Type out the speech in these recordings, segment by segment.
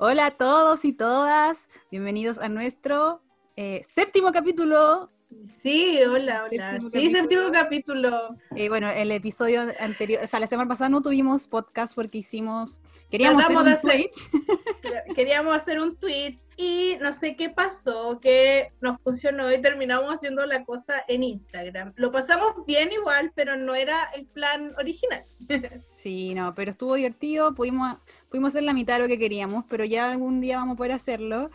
Hola a todos y todas, bienvenidos a nuestro eh, séptimo capítulo. Sí, hola, hola. sí, séptimo capítulo. Eh, bueno, el episodio anterior, o sea, la semana pasada no tuvimos podcast porque hicimos, queríamos hacer un Twitch. Queríamos hacer un Twitch y no sé qué pasó, que nos funcionó y terminamos haciendo la cosa en Instagram. Lo pasamos bien igual, pero no era el plan original. Sí, no, pero estuvo divertido, pudimos, pudimos hacer la mitad de lo que queríamos, pero ya algún día vamos a poder hacerlo.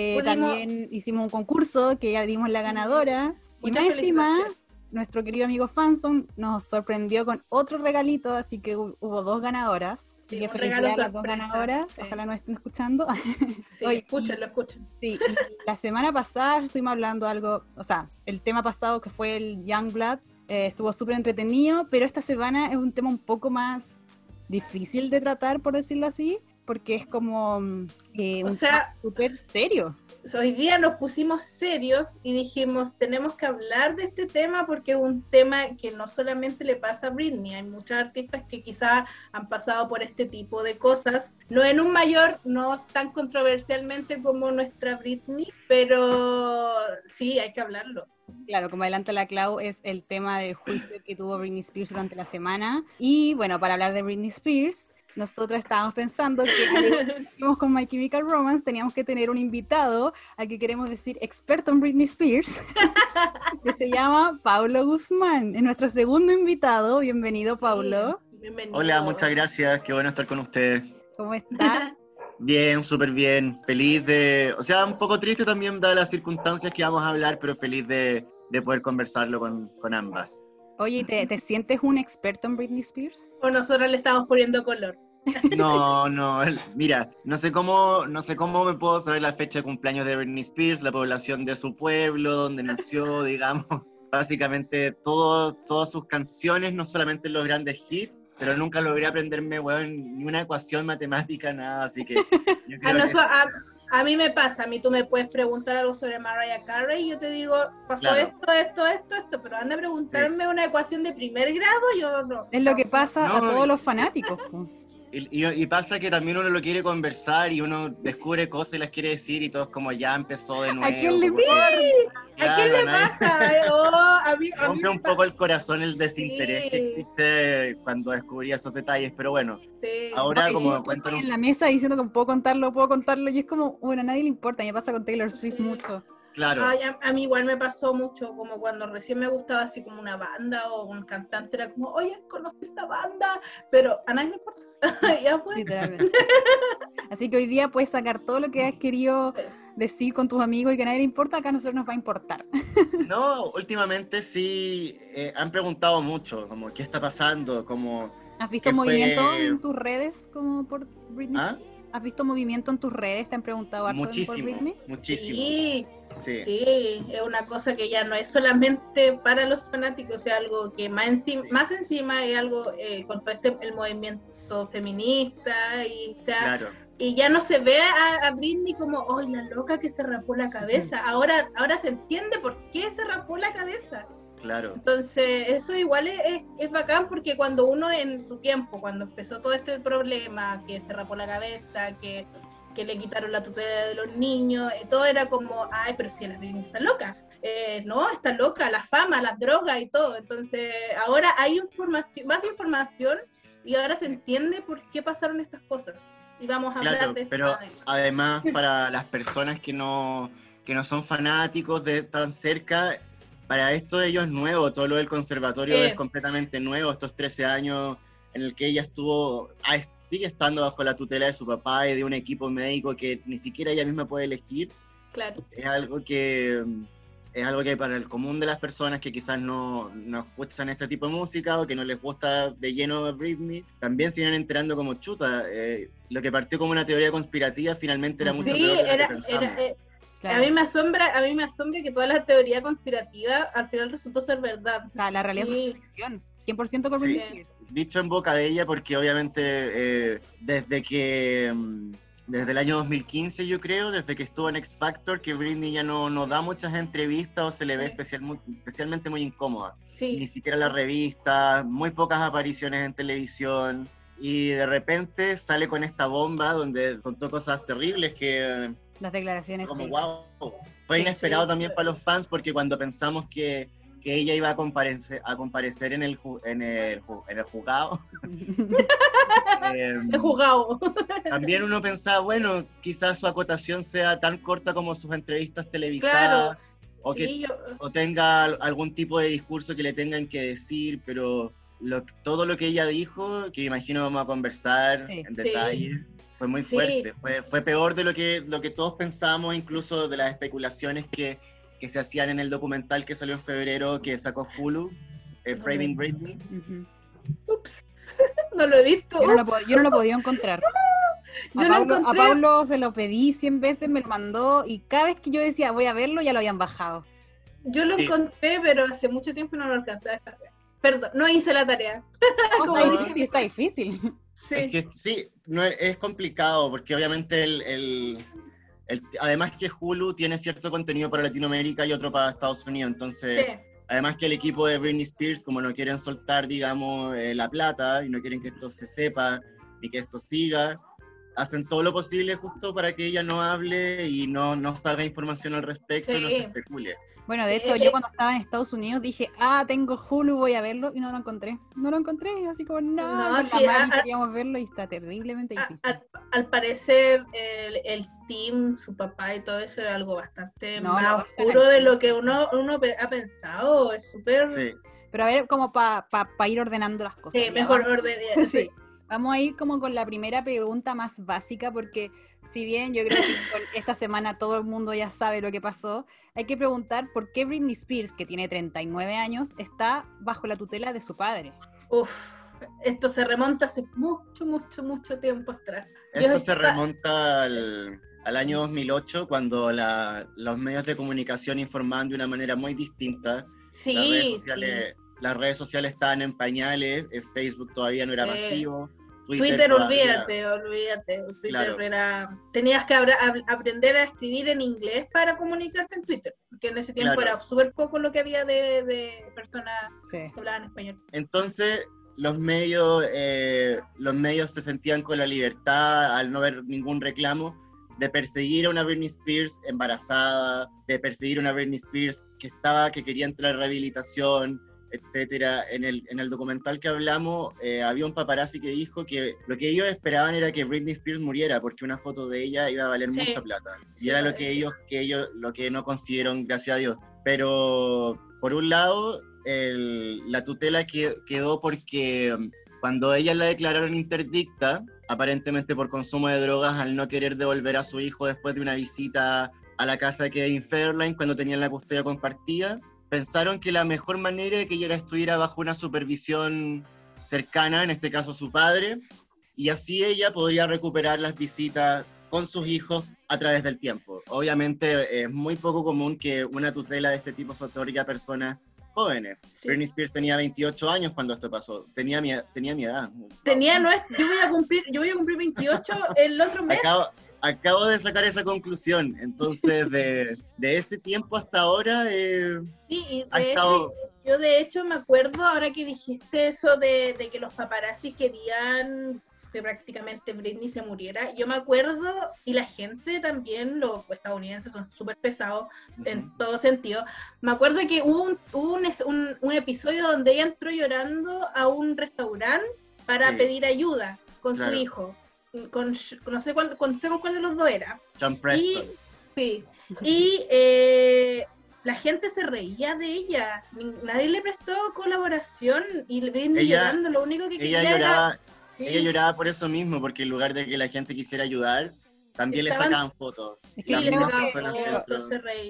Eh, también hicimos un concurso que ya dimos la ganadora. y encima, nuestro querido amigo Fanson nos sorprendió con otro regalito, así que hubo dos ganadoras. Así que felicidades a las dos ganadoras. Ojalá nos estén escuchando. Sí, escuchen, lo escuchen. Sí, la semana pasada estuvimos hablando algo, o sea, el tema pasado que fue el Young Blood eh, estuvo súper entretenido, pero esta semana es un tema un poco más difícil de tratar, por decirlo así, porque es como eh, o un sea, súper serio. Hoy día nos pusimos serios y dijimos, tenemos que hablar de este tema porque es un tema que no solamente le pasa a Britney, hay muchos artistas que quizás han pasado por este tipo de cosas, no en un mayor, no tan controversialmente como nuestra Britney, pero sí, hay que hablarlo. Claro, como adelanta la Clau, es el tema del juicio que tuvo Britney Spears durante la semana. Y bueno, para hablar de Britney Spears, nosotros estábamos pensando que con My Chemical Romance teníamos que tener un invitado al que queremos decir experto en Britney Spears, que se llama Paulo Guzmán. Es nuestro segundo invitado. Bienvenido, Paulo. Hola, muchas gracias. Qué bueno estar con ustedes. ¿Cómo estás? Bien, súper bien. Feliz de. O sea, un poco triste también, dadas las circunstancias que vamos a hablar, pero feliz de, poder conversarlo con, con ambas. Oye, ¿te, ¿te, sientes un experto en Britney Spears? O nosotros le estamos poniendo color. No, no, mira, no sé cómo, no sé cómo me puedo saber la fecha de cumpleaños de Britney Spears, la población de su pueblo, donde nació, digamos. Básicamente todo, todas sus canciones, no solamente los grandes hits, pero nunca logré aprenderme, weón, ni una ecuación matemática, nada, así que... a, mí me pasa, a mí tú me puedes preguntar algo sobre Mariah Carey y yo te digo, pasó esto, esto, esto, esto, pero anda a preguntarme una ecuación de primer grado, yo no. Es lo que pasa a todos los fanáticos. Y, pasa que también uno lo quiere conversar y uno descubre cosas y las quiere decir y todo es como ya empezó de nuevo. ¿A quién le, ¿A quién le pasa? Oh, a mí, Rompe un poco el corazón el desinterés que existe cuando descubría esos detalles, pero bueno, ahora como cuento... en la mesa diciendo que puedo contarlo, puedo contarlo y es como, bueno, a nadie le importa, me pasa con Taylor Swift mucho. Claro. a, mí igual me pasó mucho, como cuando recién me gustaba así como una banda o un cantante, era como, oye, conoces esta banda, pero a nadie me importa. ya pues. Así que hoy día puedes sacar todo lo que has querido decir con tus amigos y que a nadie le importa, acá a nosotros nos va a importar. no, últimamente sí eh, han preguntado mucho, como, ¿qué está pasando? Como, ¿Has visto movimiento en tus redes como por Britney? ¿Ah? ¿Has visto movimiento en tus redes? ¿Te han preguntado algo por Britney? Muchísimo. Sí, sí, sí. es una cosa que ya no es solamente para los fanáticos, es algo que más encima, más encima es algo eh, con todo este el movimiento feminista y sea y ya no se ve a, Britney como oh la loca que se rapó la cabeza ahora ahora se entiende por qué se rapó la cabeza Claro. Entonces, eso igual es, es, bacán porque cuando uno en su tiempo, cuando empezó todo este problema, que se rapó la cabeza, que, que le quitaron la tutela de los niños, eh, todo era como, ay, pero si la niña está loca. Eh, no, está loca, la fama, las drogas y todo. Entonces, ahora hay información, más información y ahora se entiende por qué pasaron estas cosas. Y vamos a hablar de eso. Pero además, para las personas que no, que no son fanáticos de tan cerca, para esto ellos es nuevo, todo lo del conservatorio es completamente nuevo, estos 13 años en el que ella estuvo, ah, sigue estando bajo la tutela de su papá y de un equipo médico que ni siquiera ella misma puede elegir. Claro. Es algo que es algo que para el común de las personas que quizás no, no escuchan este tipo de música o que no les gusta de lleno Britney, también se vienen enterando como chuta. Eh, lo que partió como una teoría conspirativa finalmente era mucho peor de lo que era, eh, a mí me asombra, a mí me asombra que toda la teoría conspirativa al final resultó ser verdad. la realidad es ficción, 100% por sí. Dicho en boca de ella porque obviamente eh, desde que mm, desde el año 2015 yo creo, desde que estuvo en X Factor, que Britney ya no, no da muchas entrevistas o se le ve especial, especialmente muy incómoda. Ni siquiera la revista, muy pocas apariciones en televisión. y de repente sale con esta bomba donde contó cosas terribles que... Las declaraciones. Como wow. Fue inesperado también para los fans porque cuando pensamos que, que ella iba a comparecer, a comparecer en, el, en, el, en el juzgado. el juzgado. también uno pensaba, bueno, quizás su acotación sea tan corta como sus entrevistas televisadas. O, que, o tenga algún tipo de discurso que le tengan que decir, pero todo lo que ella dijo, que imagino vamos a conversar en detalle, fue muy fuerte. Fue, fue peor de lo que, lo que todos pensábamos, incluso de las especulaciones que, que se hacían en el documental que salió en febrero que sacó Hulu, eh, Framing Britney. Ups, no lo he visto. Yo no lo, yo no lo podía encontrar. A, Pablo, se lo pedí 100 veces, me lo mandó y cada vez que yo decía voy a verlo ya lo habían bajado. Yo lo encontré, pero hace mucho tiempo no lo alcancé a descargar. Perdón, no hice la tarea. está difícil. Sí. Es que sí, no es, complicado porque obviamente el, además que Hulu tiene cierto contenido para Latinoamérica y otro para Estados Unidos, entonces además que el equipo de Britney Spears como no quieren soltar digamos eh, la plata y no quieren que esto se sepa ni que esto siga, hacen todo lo posible justo para que ella no hable y no, no salga información al respecto y no se especule. Bueno, de hecho, yo cuando estaba en Estados Unidos dije, ah, tengo Hulu, voy a verlo, y no lo encontré. No lo encontré, así como, no, no sí, queríamos verlo y está terriblemente difícil. al parecer, el, el, team, su papá y todo eso es algo bastante más oscuro de lo que uno, uno ha pensado. Es súper... Sí. Pero a ver, como para pa, ir ordenando las cosas. Sí, mejor ordenar. sí. Vamos a ir como con la primera pregunta más básica, porque si bien yo creo que esta semana todo el mundo ya sabe lo que pasó, hay que preguntar por qué Britney Spears, que tiene 39 años, está bajo la tutela de su padre. Uf, esto se remonta hace mucho, mucho, mucho tiempo atrás. Esto se remonta al, año 2008, cuando los medios de comunicación informaban de una manera muy distinta. Sí, las redes sociales, Las redes sociales estaban en pañales, Facebook todavía no era masivo Twitter, olvídate, olvídate. Twitter era. Tenías que aprender a escribir en inglés para comunicarte en Twitter, porque en ese tiempo era súper poco lo que había de, personas que hablaban español. Entonces, los medios, eh, los medios se sentían con la libertad al no ver ningún reclamo de perseguir a una Britney Spears embarazada, de perseguir a una Britney Spears que estaba, que quería entrar en rehabilitación, etcétera. En el, en el documental que hablamos, eh, había un paparazzi que dijo que lo que ellos esperaban era que Britney Spears muriera, porque una foto de ella iba a valer mucha plata. y era lo que ellos, que ellos, lo que no consiguieron, gracias a Dios. Pero, por un lado, la tutela quedó porque um, cuando ella la declararon interdicta, aparentemente por consumo de drogas, al no querer devolver a su hijo después de una visita a la casa de Kevin Fairline cuando tenían la custodia compartida, pensaron que la mejor manera de que ella estuviera bajo una supervisión cercana, en este caso su padre, y así ella podría recuperar las visitas con sus hijos a través del tiempo. Obviamente es muy poco común que una tutela de este tipo se otorgue a personas jóvenes. Britney Spears tenía 28 años cuando esto pasó. Tenía mi, tenía mi edad. Tenía, no es, yo voy a cumplir, yo voy a cumplir 28 el otro mes acabo de sacar esa conclusión. Entonces, de, ese tiempo hasta ahora. Eh, sí, de hecho, yo de hecho me acuerdo ahora que dijiste eso de, que los paparazzi querían que prácticamente Britney se muriera. Yo me acuerdo, y la gente también, los estadounidenses son súper pesados en todo sentido. Me acuerdo que hubo, un, un, un, episodio donde ella entró llorando a un restaurante para pedir ayuda con su hijo con, no sé cuál, con, cuál de los dos era. John Preston. Y, sí. Y eh, la gente se reía de ella. Nadie le prestó colaboración y le ella, llorando. Lo único que ella lloraba, Ella lloraba por eso mismo, porque en lugar de que la gente quisiera ayudar, también le sacaban fotos. eso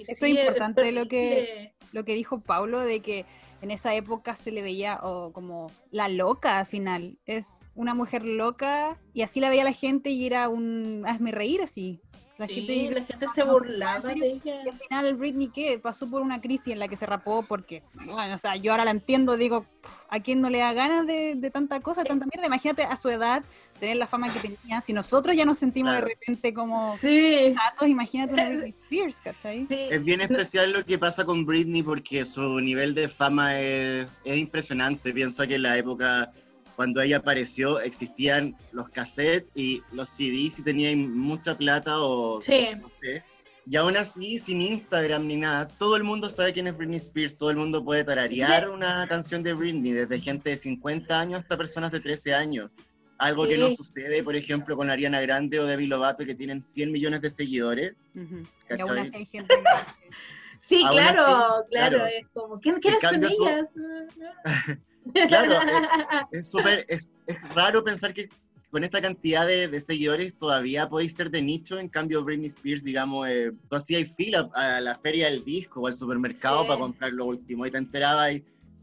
es importante lo que, lo que dijo Paulo de que en esa época se le veía como la loca al final. Es una mujer loca y así la veía la gente y era un hazme reír así. La, gente, la gente se burlaba de ella. Y al final Britney, ¿qué? Pasó por una crisis en la que se rapó porque, bueno, o sea, yo ahora la entiendo, digo, ¿a quién no le da ganas de, de tanta cosa, de tanta mierda? Imagínate a su edad tener la fama que tenía. Si nosotros ya nos sentimos de repente como sí. gatos, imagínate una Britney Spears, ¿cachai? Es bien especial lo que pasa con Britney porque su nivel de fama es, es impresionante. Piensa que en la época cuando ella apareció existían los cassettes y los CDs si tenían mucha plata o Sí. no sé. Y aún así, sin Instagram ni nada, todo el mundo sabe quién es Britney Spears, todo el mundo puede tararear Sí. una canción de Britney, desde gente de 50 años hasta personas de 13 años. Algo que no Sí. sucede, por ejemplo, con Ariana Grande o Demi Lovato, que tienen 100 millones de seguidores. Ujú. Y aún así hay gente Sí, claro, así, claro, claro. es como, ¿quién, ¿quiénes son cambio, tú- ellas? Claro, Es súper, es, es raro pensar que con esta cantidad de, de seguidores todavía podéis ser de nicho, en cambio Britney Spears, digamos, eh, tú hacías fila a la feria del disco o al supermercado Sí. para comprar lo último y te enterabas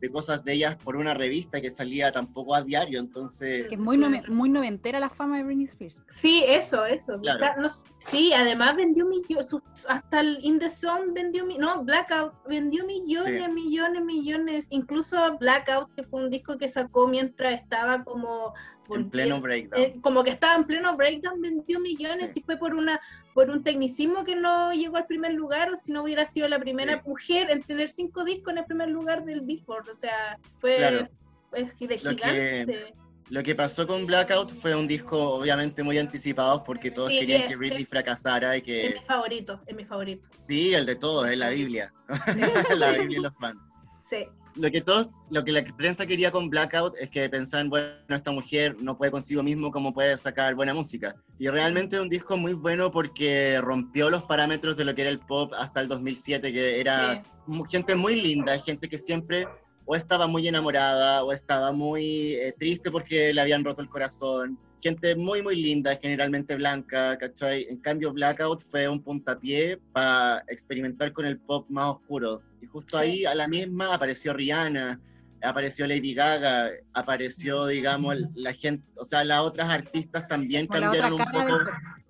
de cosas de ellas por una revista que salía tampoco a diario, entonces... que es muy, muy noventera la fama de Britney Spears. Sí, eso, eso. Claro. Está- no s- sí, además vendió millones, hasta el In The Zone vendió, no, Blackout vendió millones, Sí. millones, millones. Incluso Blackout, que fue un disco que sacó mientras estaba como... En pleno breakdown. eh, como que estaba en pleno breakdown, vendió millones Sí. y fue por una por un tecnicismo que no llegó al primer lugar o si no hubiera sido la primera Sí. mujer en tener cinco discos en el primer lugar del Billboard. O sea, fue, Claro. fue gi- Lo que- gigante. Lo que pasó con Blackout fue un disco obviamente muy anticipado porque todos Sí, querían es- que Britney es- fracasara y Es que... mi favorito, es mi favorito. Sí, el de todos, es la Biblia. la Biblia y los fans. Sí. Lo que todos, lo que la prensa quería con Blackout es que pensaban, bueno, esta mujer no puede consigo mismo cómo puede sacar buena música. Y realmente es un disco muy bueno porque rompió los parámetros de lo que era el pop hasta el 2007, que era Sí. gente muy linda, gente que siempre o estaba muy enamorada o estaba muy eh, triste porque le habían roto el corazón. Gente muy, muy linda, generalmente blanca, ¿cachai? En cambio, Blackout fue un puntapié para experimentar con el pop más oscuro. Y justo Sí. ahí, a la misma, apareció Rihanna, apareció Lady Gaga, apareció, digamos, la gente, o sea, las otras artistas también cambiaron un poco.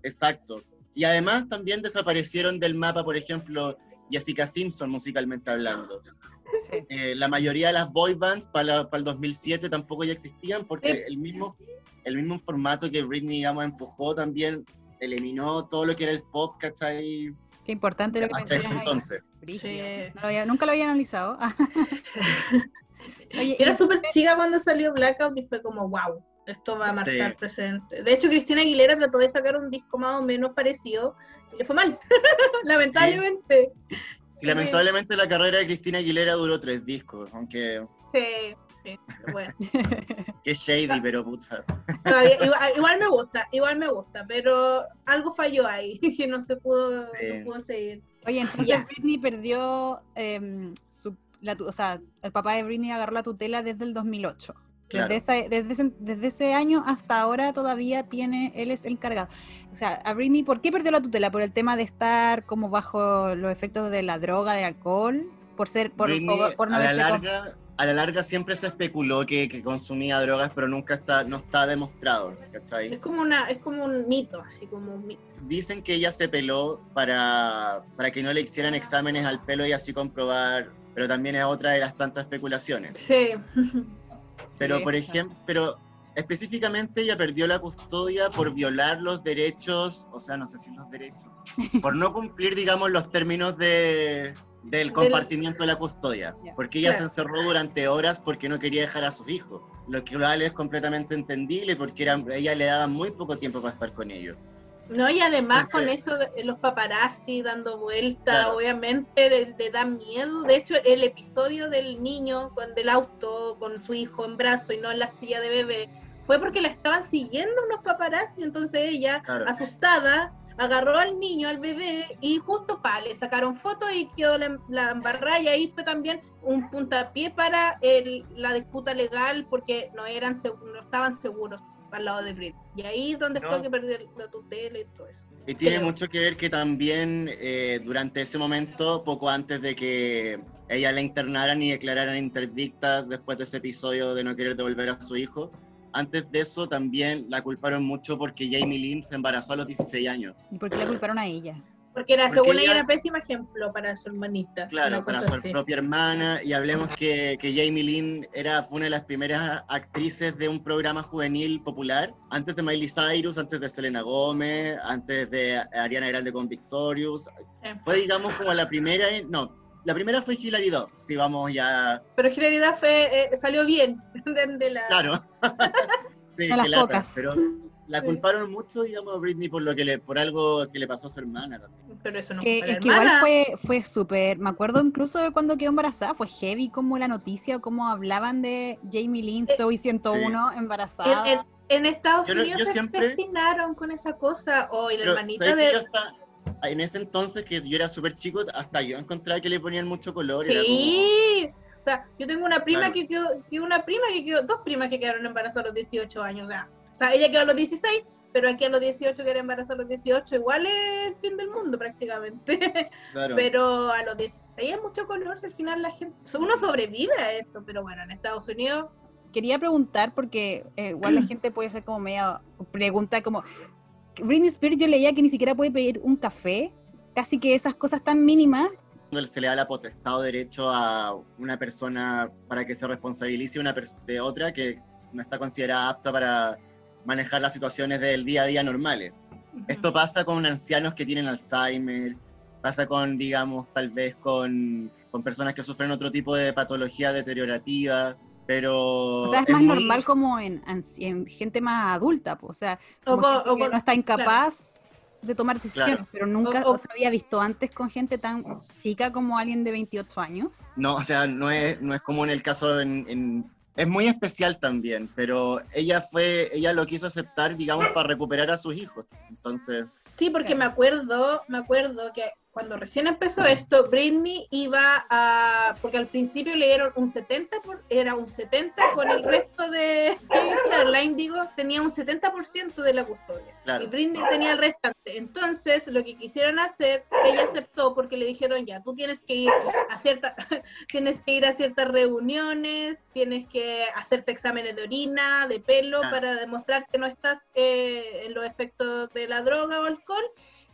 Exacto. Y además también desaparecieron del mapa, por ejemplo, Jessica Simpson, musicalmente hablando. Sí. Eh, la mayoría de las boy bands para, para el 2007 tampoco ya existían porque Sí. el mismo, el mismo formato que Britney, digamos, empujó también eliminó todo lo que era el pop, ¿cachai? Qué importante lo que Hasta ese ahí. Entonces. Brígido. Sí. No lo había- nunca lo había analizado. Oye, Era súper chica cuando salió Blackout y fue como, wow, esto va a marcar Sí. presente. De hecho, Cristina Aguilera trató de sacar un disco más o menos parecido y le fue mal, lamentablemente. Sí, lamentablemente la carrera de Cristina Aguilera duró tres discos, aunque Sí, sí, bueno. que shady, pero puta. Todavía- igual, igual me gusta, igual me gusta, pero algo falló ahí, que no se pudo, Sí. no pudo seguir. Oye, entonces Ya. Britney perdió, em, su, la, o sea, el papá de Britney agarró la tutela desde el 2008. Claro. Desde, esa- desde, ese, desde ese año hasta ahora todavía tiene, él es el encargado. O sea, a Britney, ¿por qué perdió la tutela? ¿Por el tema de estar como bajo los efectos de la droga, del alcohol? ¿Por ser, por, Britney, por- por no a, la larga, a la larga siempre se especuló que, que consumía drogas, pero nunca está, no está demostrado, ¿cachai? Es como una, es como un mito, así como un mito. Dicen que ella se peló para, para que no le hicieran exámenes al pelo y así comprobar, pero también es otra de las tantas especulaciones. Sí. Pero Sí, por ejemplo, pero específicamente ella perdió la custodia por violar los derechos, o sea, no sé si los derechos, por no cumplir, digamos, los términos de, del compartimiento de la custodia, porque ella se encerró durante horas porque no quería dejar a sus hijos, lo que es completamente entendible porque era, ella le daba muy poco tiempo para estar con ellos. No, y además con eso de los paparazzi dando vuelta, Claro. obviamente le, le da miedo. De hecho, el episodio del niño con del auto con su hijo en brazo y no en la silla de bebé fue porque la estaban siguiendo unos paparazzi. Entonces ella, Claro. asustada, agarró al niño, al bebé, y justo pa, le sacaron fotos y quedó la, la embarrada. Y ahí fue también un puntapié para el- la disputa legal porque no eran no estaban seguros al lado de Brit. Y ahí es donde No. fue que perdió la tutela y todo eso. Y tiene Creo. mucho que ver que también eh, durante ese momento, poco antes de que ella la internaran y declararan interdicta después de ese episodio de no querer devolver a su hijo, antes de eso también la culparon mucho porque Jamie Lynn se embarazó a los 16 años. ¿Y por qué le culparon a ella? Porque era, Porque según ella, ella- era pésimo ejemplo para su hermanita. Claro, para su así. propia hermana. Y hablemos que, que Jamie Lynn era, fue una de las primeras actrices de un programa juvenil popular, antes de Miley Cyrus, antes de Selena Gómez, antes de Ariana Grande con Victorious. Sí. Fue, digamos, como la primera, no, la primera fue Hilary Duff, si vamos ya... Pero Hilary Duff eh, salió bien de, la... Claro. sí, a las pocas. pero la culparon mucho, digamos, a Britney por lo que le, por algo que le pasó a su hermana también. Pero eso no que, es que igual fue, fue súper, me acuerdo incluso de cuando quedó embarazada, fue heavy como la noticia, como hablaban de Jamie Lynn, eh, Zoe 101 embarazada. En, Estados Unidos se siempre... con esa cosa, o la hermanita de en ese entonces, que yo era súper chico, hasta yo encontraba que le ponían mucho color. Sí, o sea, yo tengo una prima que quedó, una prima que quedó, dos primas que quedaron embarazadas a los 18 años, o sea, o sea, ella quedó a los 16, pero aquí a los 18 que era embarazada a los 18, igual es el fin del mundo prácticamente. Claro. Pero a los 16 hay mucho color, si al final la gente, uno sobrevive a eso, pero bueno, en Estados Unidos quería preguntar porque eh, igual la gente puede ser como media pregunta como Britney Spears yo leía que ni siquiera puede pedir un café, casi que esas cosas tan mínimas. Se le da la potestad o derecho a una persona para que se responsabilice una de otra que no está considerada apta para manejar las situaciones del día a día normales. Esto pasa con ancianos que tienen Alzheimer, pasa con, digamos, tal vez con, con personas que sufren otro tipo de patología deteriorativa, pero... O sea, es, más normal como en, gente más adulta, o sea, o, no está incapaz de tomar decisiones, pero nunca se había visto antes con gente tan chica como alguien de 28 años. No, o sea, no es, no es como en el caso en, Es muy especial también, pero ella fue, ella lo quiso aceptar, digamos, para recuperar a sus hijos, entonces... Sí, porque me acuerdo, me acuerdo que cuando recién empezó esto, Britney iba a, porque al principio le dieron un 70, por, era un 70 con el resto de Airline, digo, tenía un 70% de la custodia. Y Britney tenía el restante. Entonces, lo que quisieron hacer, ella aceptó porque le dijeron, ya, tú tienes que ir a cierta, tienes que ir a ciertas reuniones, tienes que hacerte exámenes de orina, de pelo, para demostrar que no estás eh, en los efectos de la droga o alcohol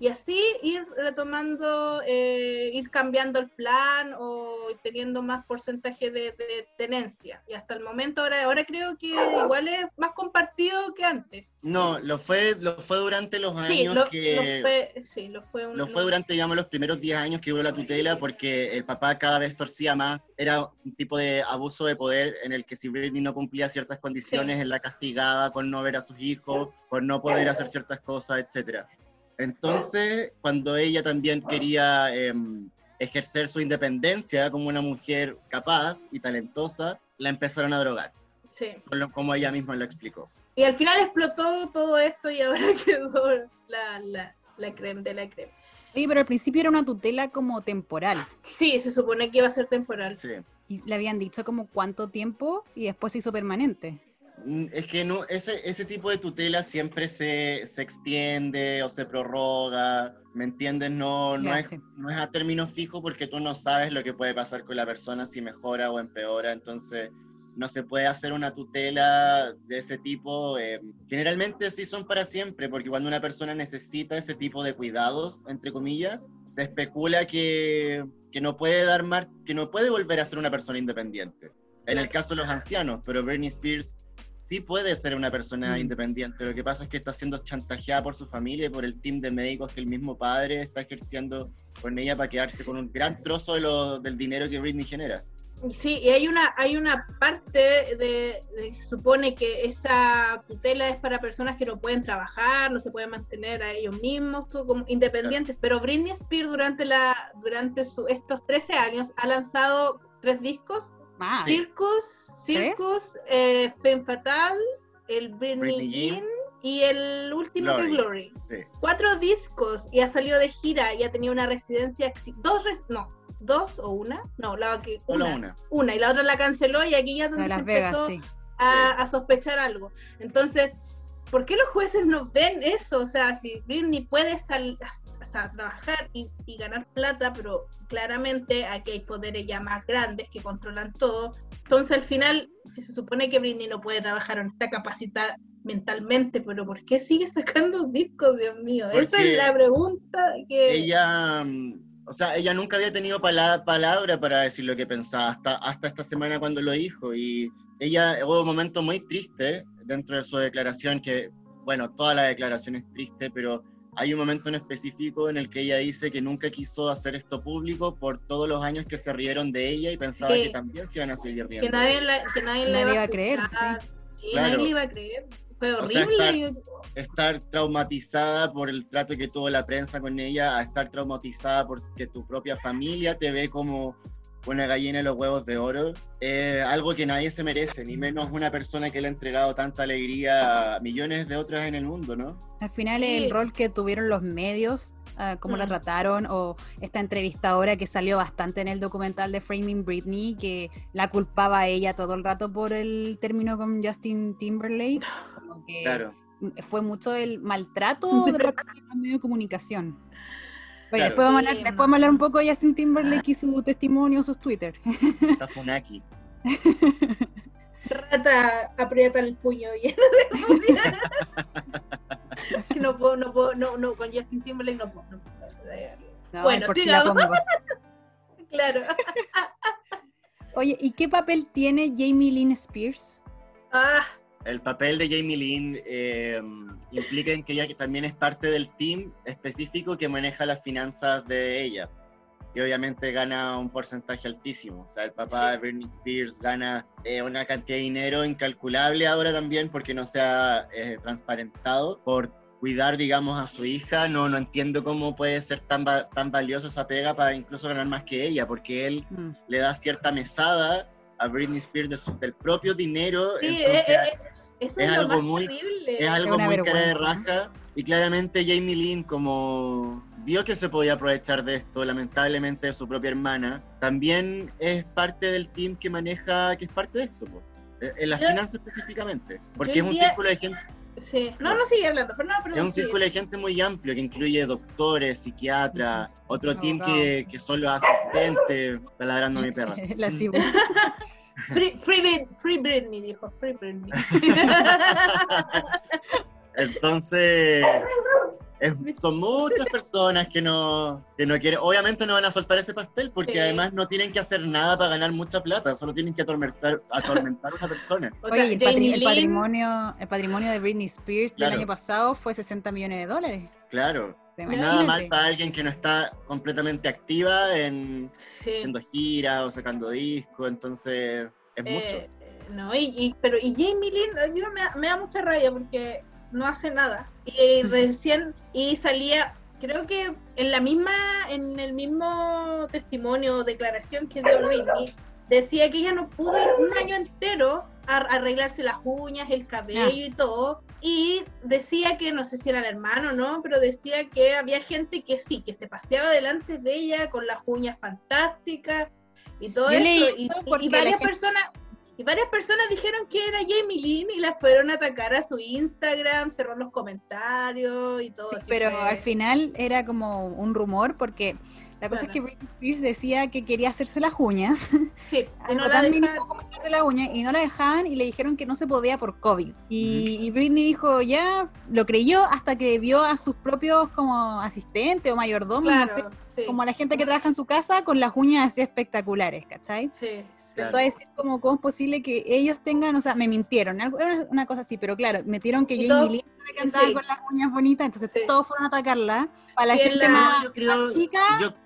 y así ir retomando, eh, ir cambiando el plan o teniendo más porcentaje de, tenencia. Y hasta el momento ahora, ahora creo que igual es más compartido que antes. No, lo fue, lo fue durante los años que... Lo fue, sí, lo fue, lo fue durante, digamos, los primeros 10 años que duró la tutela porque el papá cada vez torcía más. Era un tipo de abuso de poder en el que si Britney no cumplía ciertas condiciones, él la castigaba con no ver a sus hijos, por no poder hacer ciertas cosas, etcétera. Entonces, cuando ella también quería em, ejercer su independencia como una mujer capaz y talentosa, la empezaron a drogar. Sí. Como ella misma lo explicó. Y al final explotó todo esto y ahora quedó la, la, la creme de la creme. Sí, pero al principio era una tutela como temporal. Sí, se supone que iba a ser temporal. Sí. Y le habían dicho como cuánto tiempo y después se hizo permanente. Mm, es que no, ese, ese tipo de tutela siempre se, se extiende o se prorroga, ¿me entiendes? No, no, es, no es a término fijo porque tú no sabes lo que puede pasar con la persona si mejora o empeora, entonces no se puede hacer una tutela de ese tipo. Eh, generalmente sí son para siempre, porque cuando una persona necesita ese tipo de cuidados, entre comillas, se especula que, que no puede dar más, que no puede volver a ser una persona independiente. En el caso de los ancianos, pero Bernie Spears sí puede ser una persona mm. independiente. Lo que pasa es que está siendo chantajeada por su familia y por el team de médicos que el mismo padre está ejerciendo con ella para quedarse con un gran trozo de lo, del dinero que Britney genera. Sí, y hay una, hay una parte de, se supone que esa tutela es para personas que no pueden trabajar, no se pueden mantener a ellos mismos, como independientes, pero Britney Spears durante, la, durante su, estos 13 años ha lanzado tres discos Circus, Circus, eh, Femme Fatal, el Britney, Jean. Y el último Glory. Glory. Cuatro discos y ha salido de gira y ha tenido una residencia, dos, no, dos o una, no, la que una, una, y la otra la canceló y aquí ya donde se empezó a, a, sospechar algo. Entonces, ¿por qué los jueces no ven eso? O sea, si Britney puede salir a, trabajar y, ganar plata, pero claramente aquí hay poderes ya más grandes que controlan todo. Entonces, al final, si se supone que Britney no puede trabajar o no está capacitada mentalmente, pero ¿por qué sigue sacando discos, Dios mío? Esa es la pregunta que... Ella... Mm, o sea, ella nunca había tenido palabra para decir lo que pensaba, hasta, hasta esta semana cuando lo dijo. Y ella hubo un momento muy triste dentro de su declaración, que, bueno, toda la declaración es triste, pero hay un momento en específico en el que ella dice que nunca quiso hacer esto público por todos los años que se rieron de ella y pensaba que también se iban a seguir riendo. Que nadie, la, que nadie, le iba a creer. Sí. nadie le iba a creer. Fue horrible. estar, traumatizada por el trato que tuvo la prensa con ella, a estar traumatizada porque tu propia familia te ve como una gallina en los huevos de oro, es algo que nadie se merece, ni menos una persona que le ha entregado tanta alegría a millones de otras en el mundo, ¿no? Al final el rol que tuvieron los medios, uh, cómo la mm. trataron, o esta entrevistadora que salió bastante en el documental de Framing Britney, que la culpaba a ella todo el rato por el término con Justin Timberlake. claro. Fue mucho el maltrato de los medios de comunicación después, vamos a hablar, después hablar un poco de Justin Timberlake y su testimonio, sus Twitter. Está Funaki. Rata aprieta el puño lleno de No puedo, no puedo, no, no, con Justin Timberlake no puedo. No bueno, sí, la pongo. claro. Oye, ¿y qué papel tiene Jamie Lynn Spears? Ah, el papel de Jamie Lynn eh, implica en que ella también es parte del team específico que maneja las finanzas de ella. Y obviamente gana un porcentaje altísimo. O sea, el papá de Britney Spears gana eh, una cantidad de dinero incalculable ahora también porque no se ha eh, transparentado por cuidar, digamos, a su hija. No, no entiendo cómo puede ser tan, tan valiosa esa pega para incluso ganar más que ella, porque él mm. le da cierta mesada a Britney Spears del propio dinero. entonces, es, algo muy, es algo muy cara de rasca. Y claramente Jamie Lynn, como vio que se podía aprovechar de esto, lamentablemente de su propia hermana, también es parte del team que maneja, que es parte de esto, e, en las finanzas específicamente. Porque es un círculo de gente. Sí, no, no sigue hablando, pero no, pero Es un círculo de gente muy amplio que incluye doctores, psiquiatras, otro team que, que son los asistentes. Está ladrando a mi perra. La Free, free, free Britney, dijo. Free Britney. Entonces, son muchas personas que no, que no quieren, obviamente no van a soltar ese pastel porque además no tienen que hacer nada para ganar mucha plata, solo tienen que atormentar, atormentar a una persona. Oye, el, patrimonio, el patrimonio de Britney Spears del año pasado fue 60 millones de dólares. Claro. Nada mal para alguien que no está completamente activa en haciendo giras o sacando discos, entonces es eh, mucho. No, y, pero y Jamie Lynn, me, me da mucha rabia porque no hace nada. Y recién, y salía, creo que en la misma, en el mismo testimonio o declaración que dio Britney, decía que ella no pudo ir un año entero arreglarse las uñas, el cabello y todo. Y decía que, no sé si era el hermano no, pero decía que había gente que sí, que se paseaba delante de ella con las uñas fantásticas y todo eso. Y, varias personas, y varias personas dijeron que era Jamie Lynn y la fueron a atacar a su Instagram, cerró los comentarios y todo. Sí, pero al final era como un rumor porque la cosa es que Britney Spears decía que quería hacerse las uñas. Sí, y no la dejaban. la uña y no la dejaban y le dijeron que no se podía por COVID. Y, Britney dijo, ya, lo creyó hasta que vio a sus propios como asistentes o mayordomos, no sé, como a la gente que trabaja en su casa con las uñas así espectaculares, ¿cachai? Sí empezó a decir como cómo es posible que ellos tengan, o sea, me mintieron, era una cosa así, pero claro, metieron que Jamie Lee andaba con las uñas bonitas, entonces todos fueron a atacarla. Para la gente más, chica,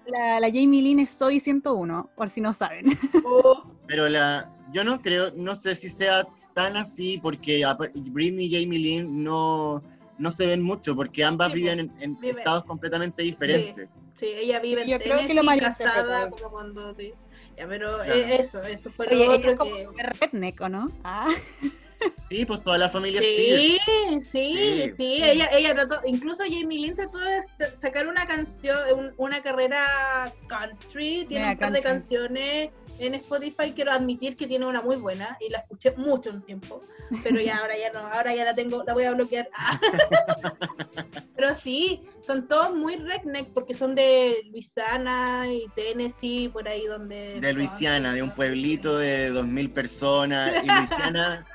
la, la, Jamie Lynn es Soy 101, por si no saben. Oh. Pero la, yo no creo, no sé si sea tan así, porque Britney y Jamie Lynn no, no se ven mucho, porque ambas viven en, estados completamente diferentes. Sí, ella vive en yo creo que lo casada, como cuando... Ya, pero eh, eso, eso fue lo otro es como que... redneck, no? Ah. Sí, pues toda la familia sí, sí, sí, sí, ella, ella trató, incluso Jamie Lynn trató de sacar una canción, una carrera country, tiene un par de canciones en Spotify, quiero admitir que tiene una muy buena y la escuché mucho un tiempo, pero ya ahora ya no, ahora ya la tengo, la voy a bloquear. pero sí, son todos muy redneck porque son de Luisiana y Tennessee, por ahí donde... De Luisiana, de un pueblito de 2.000 personas, y Luisiana...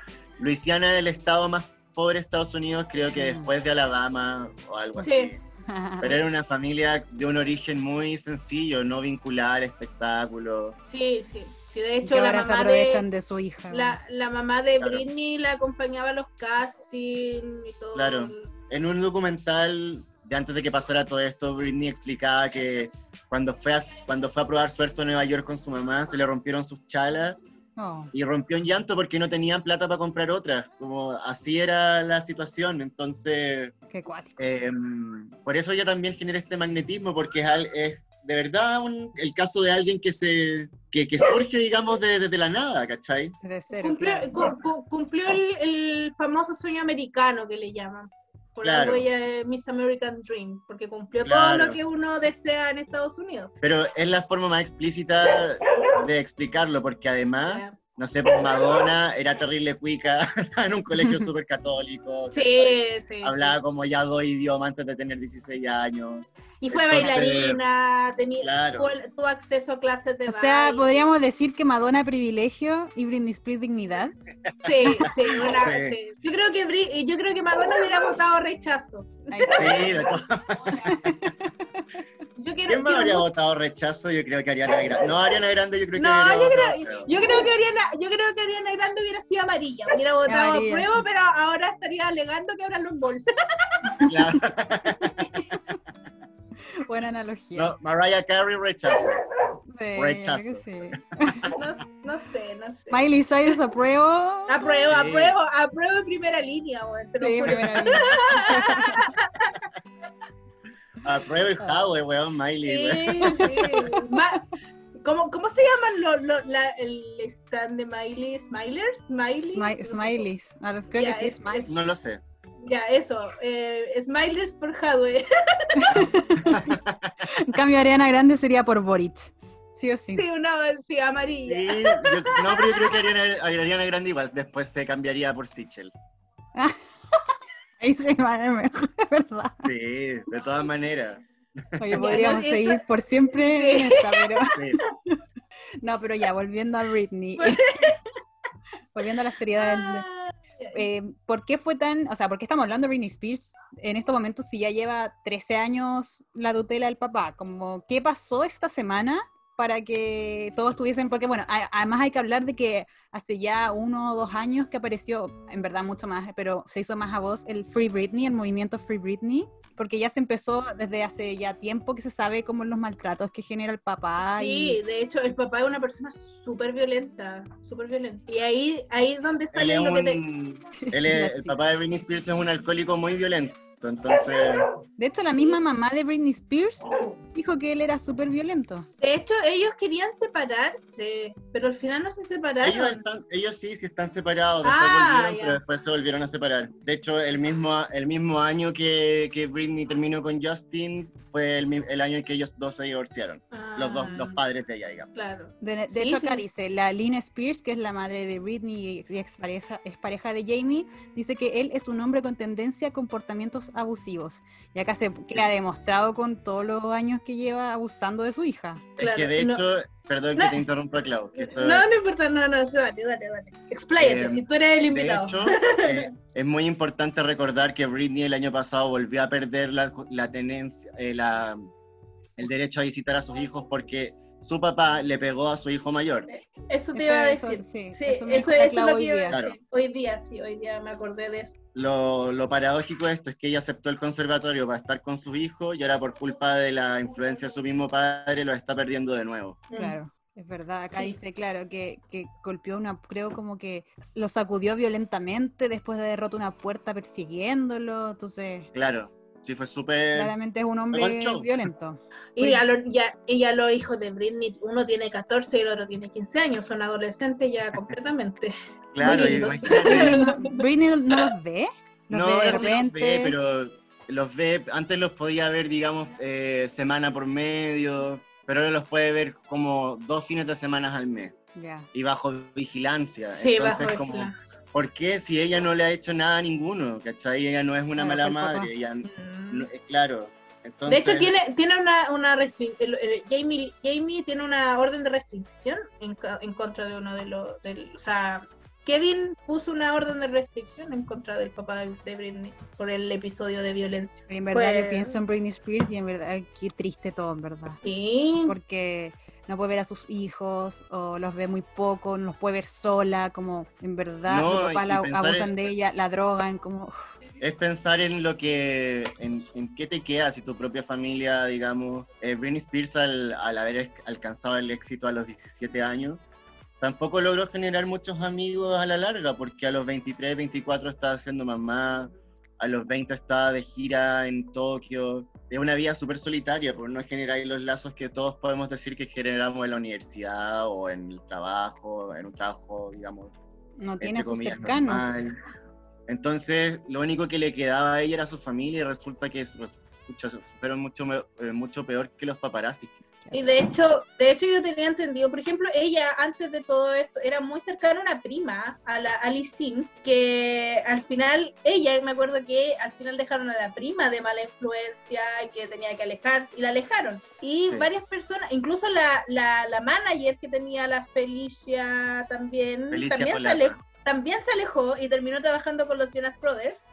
Luisiana es el estado más pobre de Estados Unidos, creo que mm. después de Alabama o algo así. Pero era una familia de un origen muy sencillo, no vincular espectáculos. Sí, sí. Sí, de hecho, la mamá de, su hija. La, la mamá de Britney la acompañaba a los castings y todo. Claro. En un documental de antes de que pasara todo esto, Britney explicaba que cuando fue a, cuando fue a probar suerte en Nueva York con su mamá, se le rompieron sus chalas Oh. y rompió en llanto porque no tenían plata para comprar otras. Como así era la situación. Entonces, Qué cuático. eh, por eso ella también genera este magnetismo, porque es, es de verdad un- el caso de alguien que se que, que surge, digamos, de- desde la nada, ¿cachai? De cero. Cumplió, claro. cu- cu- cumplió el, el famoso sueño americano que le llaman. Por Claro. algo ella es Miss American Dream, porque cumplió Claro. todo lo que uno desea en Estados Unidos. Pero es la forma más explícita de explicarlo, porque además, no sé, pues Madonna era terrible cuica, estaba en un colegio súper católico, Sí, sí. hablaba como ya dos idiomas antes de tener 16 años. Y fue Entonces, bailarina, tenía, claro. tuvo, acceso a clases de O sea, podríamos decir que Madonna privilegio y Britney Spears dignidad. Sí, sí, una- Sí. sí. Yo creo que Bri- yo creo que Madonna hubiera votado rechazo. Sí, de todas Yo quiero, ¿Quién quiero habría votado rechazo? Yo creo que Ariana Grande. No, Ariana Grande yo creo que No, yo votado creo, apruebo. yo creo que Ariana, yo creo que Ariana Grande hubiera sido amarilla, hubiera votado Amarilla. apruebo, pero ahora estaría alegando que abran los gol. Claro. Buena analogía. No, Mariah Carey rechazo. Sí, rechazo. sí. No, no sé, no sé. Miley Cyrus apruebo. Apruebo, Sí. apruebo, apruebo en primera línea, güey. Te lo Sí, juro. primera línea. Apruebo y Hadwe, weón, Miley, Sí, sí. Ma- ¿Cómo, ¿Cómo se llaman lo- lo- la- el stand de Miley? ¿Smilers? ¿Smileys? Smi- No sé. Smileys. Creo Ya, que sí, es- Smileys. No lo sé. Ya, eso. Eh, Smilers por Hadwe. En cambio, Ariana Grande sería por Boric. Sí o sí. Sí, una sí, Sí, amarilla. yo, no, pero yo creo que Ariana, Ariana Grande igual después se cambiaría por Sichel. Ahí se va mejor, ¿verdad? Sí, de todas maneras. Oye, podríamos no, seguir por siempre Sí. en esta, pero... Sí. No, pero ya, volviendo a Britney. volviendo a la seriedad del... Eh, ¿Por qué fue tan, o sea, por qué estamos hablando de Britney Spears en estos momentos si ya lleva 13 años la tutela del papá? Como, ¿qué pasó esta semana para que todos tuviesen, porque bueno, a- además hay que hablar de que hace ya uno o dos años que apareció, en verdad mucho más, pero se hizo más a voz el Free Britney, el movimiento Free Britney, porque ya se empezó desde hace ya tiempo que se sabe como los maltratos que genera el papá. Sí, y, de hecho, el papá es una persona súper violenta, súper violenta. Y ahí, ahí es donde Él sale es lo que te... él es- el papá de Britney Spears es un alcohólico muy violento. Entonces, De hecho, la misma mamá de Britney Spears dijo que él era súper violento. De hecho, ellos querían separarse, pero al final no se separaron. ellos, están, ellos sí, sí están separados. Después Ah, volvieron, ya. pero después se volvieron a separar. De hecho, el mismo, el mismo año que, que Britney terminó con Justin fue el, el año en que ellos dos se divorciaron. Los dos, Ah, los padres de ella, digamos. Claro. De, de Sí, hecho, acá sí. dice, la Lynn Spears, que es la madre de Britney y ex pareja, es pareja de Jamie, dice que él es un hombre con tendencia a comportamientos abusivos. Y acá se queda demostrado con todos los años que lleva abusando de su hija. Claro, es que de no- hecho, perdón No. que te interrumpa, Clau. que esto- No, no importa, no, no, dale, dale, dale. Expláyate, Eh, si tú eres el De invitado. hecho, eh, es muy importante recordar que Britney el año pasado volvió a perder la, la tenencia, eh, la- el derecho a visitar a sus hijos porque su papá le pegó a su hijo mayor. Eso te Eso- iba a eso- decir. sí, Sí, eso es lo que iba a. Claro. decir. Hoy día, sí, hoy día me acordé de eso. Lo, lo paradójico de esto es que ella aceptó el conservatorio para estar con su hijo y ahora por culpa de la influencia de su mismo padre lo está perdiendo de nuevo. Mm. Claro. Es verdad, acá Sí. dice, claro, que, que golpeó una, creo como que lo sacudió violentamente después de haber roto una puerta persiguiéndolo, entonces Claro, sí fue súper... claramente es un hombre violento. Y ya, lo- ya, y los hijos de Britney, uno tiene 14 y el otro tiene 15 años, son adolescentes ya completamente. Claro, y Britney no, Britney no los ve, los No, ve de él sí los ve, pero los ve, antes los podía ver, digamos, eh, semana por medio, pero ahora los puede ver como dos fines de semana al mes Ya. y bajo vigilancia. Sí, Entonces, bajo como, vigilancia. ¿Por qué si ella no le ha hecho nada a ninguno? ¿Cachai? Ella no es una mala madre, ella, Mm. no- eh, claro. De hecho, tiene, tiene una, una restricción. Jamie, Jamie tiene una orden de restricción en, ca- en contra de uno de los. del- O sea, Kevin puso una orden de restricción en contra del papá de, de Britney por el episodio de violencia. En verdad Pues- yo pienso en Britney Spears y en verdad qué triste todo, en verdad. Sí, Porque no puede ver a sus hijos o los ve muy poco, no los puede ver sola, como en verdad No, los papás la abusan en- de ella, la drogan, como... es pensar en lo que, en, en qué te queda si tu propia familia, digamos, eh, Britney Spears al, al haber alcanzado el éxito a los 17 años, tampoco logró generar muchos amigos a la larga, porque a los 23, 24 estaba haciendo mamá, a los 20 estaba de gira en Tokio. Es una vida súper solitaria, por no generar los lazos que todos podemos decir que generamos en la universidad o en el trabajo, en un trabajo, digamos. No tiene a su cercano. Entonces, lo único que le quedaba a ella era su familia y resulta que fueron mucho, eh, mucho peor que los paparazzi. Y de hecho, de hecho yo tenía entendido, por ejemplo, ella antes de todo esto era muy cercana a una prima, a la Alice Sims, que al final, ella, me acuerdo que al final dejaron a la prima de mala influencia y que tenía que alejarse, y la alejaron. Y varias personas, incluso la, la, la, manager que tenía la Felicia también, también se alejó también se alejó y terminó trabajando con los Jonas Brothers.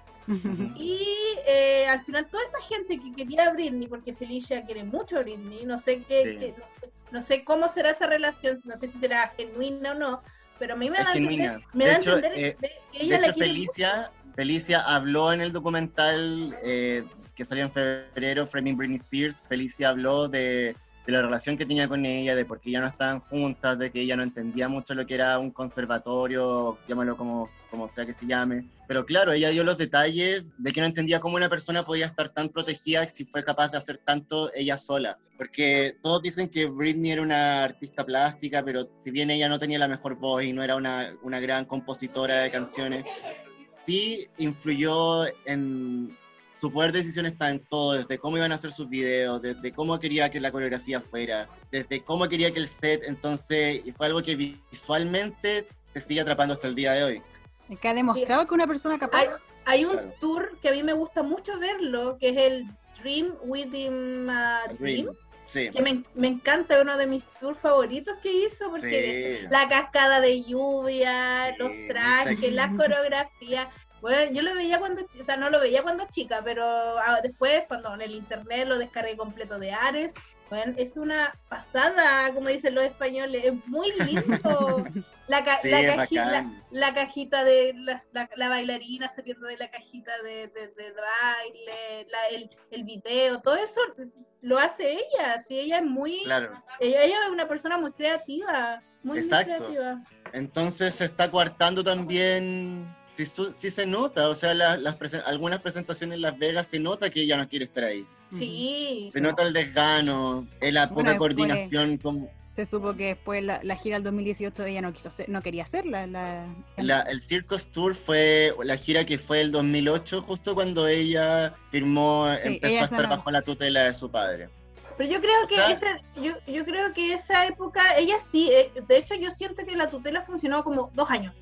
Y eh, al final toda esa gente que quería a Britney, porque Felicia quiere mucho a Britney, no sé qué, no, sé, cómo será esa relación, no sé si será genuina o no, pero a mí me da a entender, me da entender eh, que ella de hecho, Felicia, Felicia habló en el documental eh, que salió en febrero, Framing Britney Spears, Felicia habló de de la relación que tenía con ella, de por qué ya no estaban juntas, de que ella no entendía mucho lo que era un conservatorio, llámalo como, como sea que se llame. Pero claro, ella dio los detalles de que no entendía cómo una persona podía estar tan protegida si fue capaz de hacer tanto ella sola. Porque todos dicen que Britney era una artista plástica, pero si bien ella no tenía la mejor voz y no era una, una gran compositora de canciones, sí influyó en su poder de decisión está en todo, desde cómo iban a hacer sus videos, desde cómo quería que la coreografía fuera, desde cómo quería que el set, entonces, y fue algo que visualmente te sigue atrapando hasta el día de hoy. Que ha demostrado que una persona capaz. Hay, un tour que a mí me gusta mucho verlo, que es el Dream Within a Dream. Sí. Que me, me, encanta, uno de mis tours favoritos que hizo, porque la cascada de lluvia, los trajes, la coreografía, bueno, yo lo veía cuando, o sea, no lo veía cuando chica, pero ah, después, cuando en el internet lo descargué completo de Ares, bueno, es una pasada, como dicen los españoles, es muy lindo. La, la, cajita de la, bailarina saliendo de la cajita de, baile, el, el, video, todo eso lo hace ella, sí, ella es muy, ella, ella, es una persona muy creativa, muy, Exacto. Muy creativa. Entonces se está coartando también sí, se nota, o sea, las algunas presentaciones en Las Vegas se nota que ella no quiere estar ahí. Sí. Se nota el desgano, la poca coordinación con... Se supo que después la, gira del 2018 ella no quiso no quería hacerla. La, el Circus Tour fue la gira que fue el 2008, justo cuando ella firmó, empezó a estar bajo la tutela de su padre. Pero yo creo que esa, yo, yo creo que esa época, ella sí, eh, de hecho yo siento que la tutela funcionó como dos años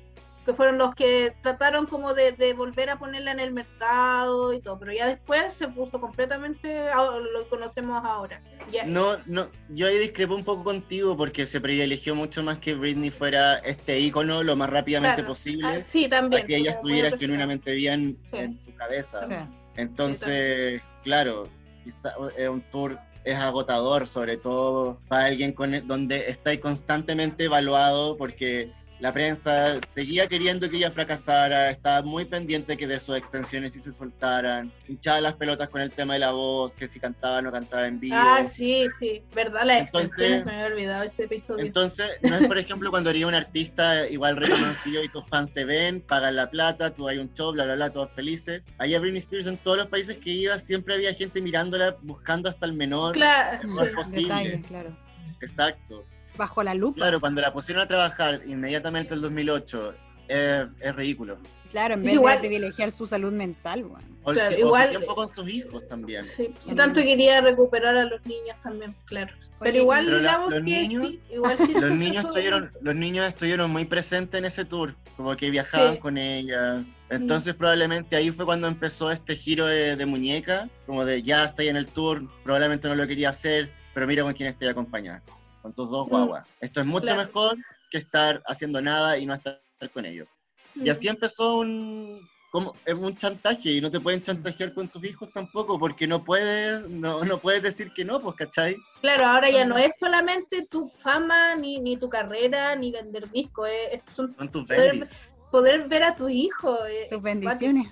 que fueron los que trataron como de, volver a ponerla en el mercado y todo, pero ya después se puso completamente a lo que conocemos ahora. No, no, yo ahí discrepo un poco contigo porque se privilegió mucho más que Britney fuera este ícono lo más rápidamente posible. Ah, sí, también. Para que ella estuviera genuinamente bien en su cabeza. Entonces, claro, quizá, es un tour es agotador, sobre todo para alguien con, donde está constantemente evaluado porque la prensa seguía queriendo que ella fracasara, estaba muy pendiente que de sus extensiones sí se soltaran, hinchaba las pelotas con el tema de la voz, que si cantaba o no cantaba en vivo. Ah, sí, sí, verdad, la extensiones, se me había olvidado ese episodio. Entonces, no es por ejemplo cuando haría un artista igual reconocido y tus fans te ven, pagan la plata, tú hay un show, bla, bla, bla, todos felices. Allá Britney Spears en todos los países que iba siempre había gente mirándola, buscando hasta el menor, claro, posible. claro. Exacto bajo la lupa. Claro, cuando la pusieron a trabajar inmediatamente el 2008, es, es ridículo. Claro, en vez de privilegiar su salud mental, bueno. O, claro, igual, tiempo con sus hijos también. Sí, si tanto quería recuperar a los niños también, claro. Pero igual digamos que sí, igual sí los niños estuvieron, los niños estuvieron muy presentes en ese tour, como que viajaban con ella. Entonces mm. probablemente ahí fue cuando empezó este giro de, de muñeca, como de ya estoy en el tour, probablemente no lo quería hacer, pero mira con quién estoy acompañada con tus dos mm. guaguas. Esto es mucho mejor que estar haciendo nada y no estar con ellos. Y así mm. empezó un, como, un chantaje y no te pueden chantajear con tus hijos tampoco porque no puedes, no, no puedes decir que no, pues, ¿cachai? Claro, ahora ya no es solamente tu fama, ni, ni tu carrera, ni vender discos, es, son, tus poder, poder, ver a tus hijos. Tus bendiciones.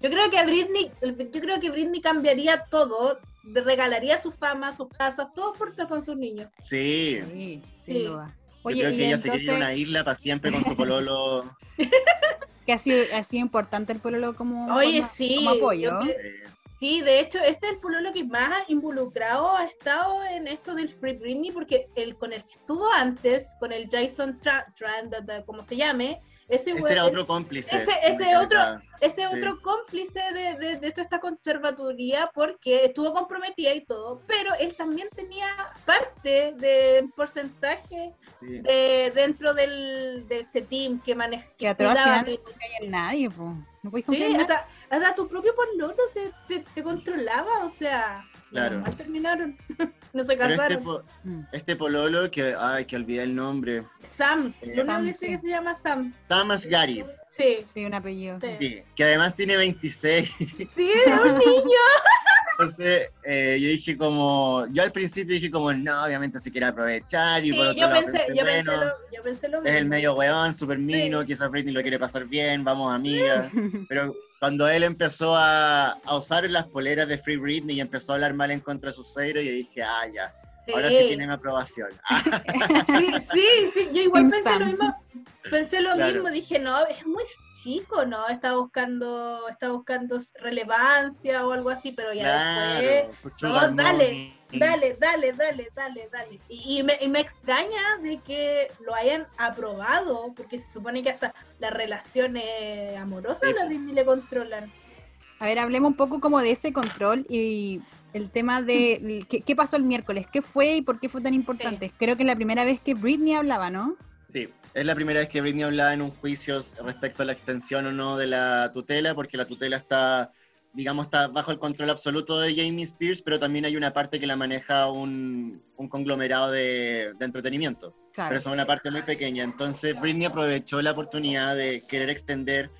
Yo creo que Britney, yo creo que Britney cambiaría todo, regalaría su fama, sus casas, todo por estar con sus niños. Sí. Sí, sin Sí. duda. Yo Oye, creo y que ella se quería una isla para siempre con su pololo. que ha sido, ha sido importante el pololo como, Oye, como- sí, como apoyo. que- Sí, de hecho, este es el pololo que más involucrado ha estado en esto del Free Britney, porque el con el que estuvo antes, con el Jason Tra- Tran, da- da- como se llame, ese, era otro cómplice. ese- ese otro- ese sí. otro cómplice de, de, de toda esta conservaduría, porque estuvo comprometida y todo, pero él también tenía parte del porcentaje Sí. de, dentro del, de este team que maneja. Que atrás no en nadie, po. No puedes Sí, confiar en nadie. Hasta, hasta tu propio pololo te, te, te controlaba, o sea, Claro. mal terminaron, no se Pero este, casaron. po- Mm. este pololo, que, ay, que olvidé el nombre. Sam, Eh, lo único Sam, que sí. que se llama Sam. Tamas Gary. Sí, Sí, un apellido. Sí. Sí, que además tiene 26. sí, era un niño. Entonces, eh, yo dije como, yo al principio dije como, no, obviamente se quiere aprovechar y Sí, por otro yo lado pensé, pensé, yo pensé lo, yo pensé lo es el mismo. medio weón, super mino, quizás Britney lo quiere pasar bien, vamos amigas. Pero cuando él empezó a, usar las poleras de Free Britney y empezó a hablar mal en contra de su suegro, yo dije, ah, ya, ahora sí tiene mi aprobación. Ah, Sí, sí, yo igual pensé Sam. lo mismo. Pensé lo Claro. mismo, dije, no, es muy chico, ¿no? Está buscando, está buscando relevancia o algo así, pero ya después. claro, No, dale. Dale, dale, dale, dale, dale. Y, y me, y me extraña de que lo hayan aprobado, porque se supone que hasta las relaciones amorosas Sí, la po. Disney le controlan. A ver, hablemos un poco como de ese control y el tema de qué, qué pasó el miércoles, qué fue y por qué fue tan importante. Creo que es la primera vez que Britney hablaba, ¿no? Sí, es la primera vez que Britney hablaba en un juicio respecto a la extensión o no de la tutela, porque la tutela está, digamos, está bajo el control absoluto de Jamie Spears, pero también hay una parte que la maneja un, un conglomerado de, de entretenimiento. Claro. pero es una parte muy pequeña. Entonces Britney aprovechó la oportunidad de querer extender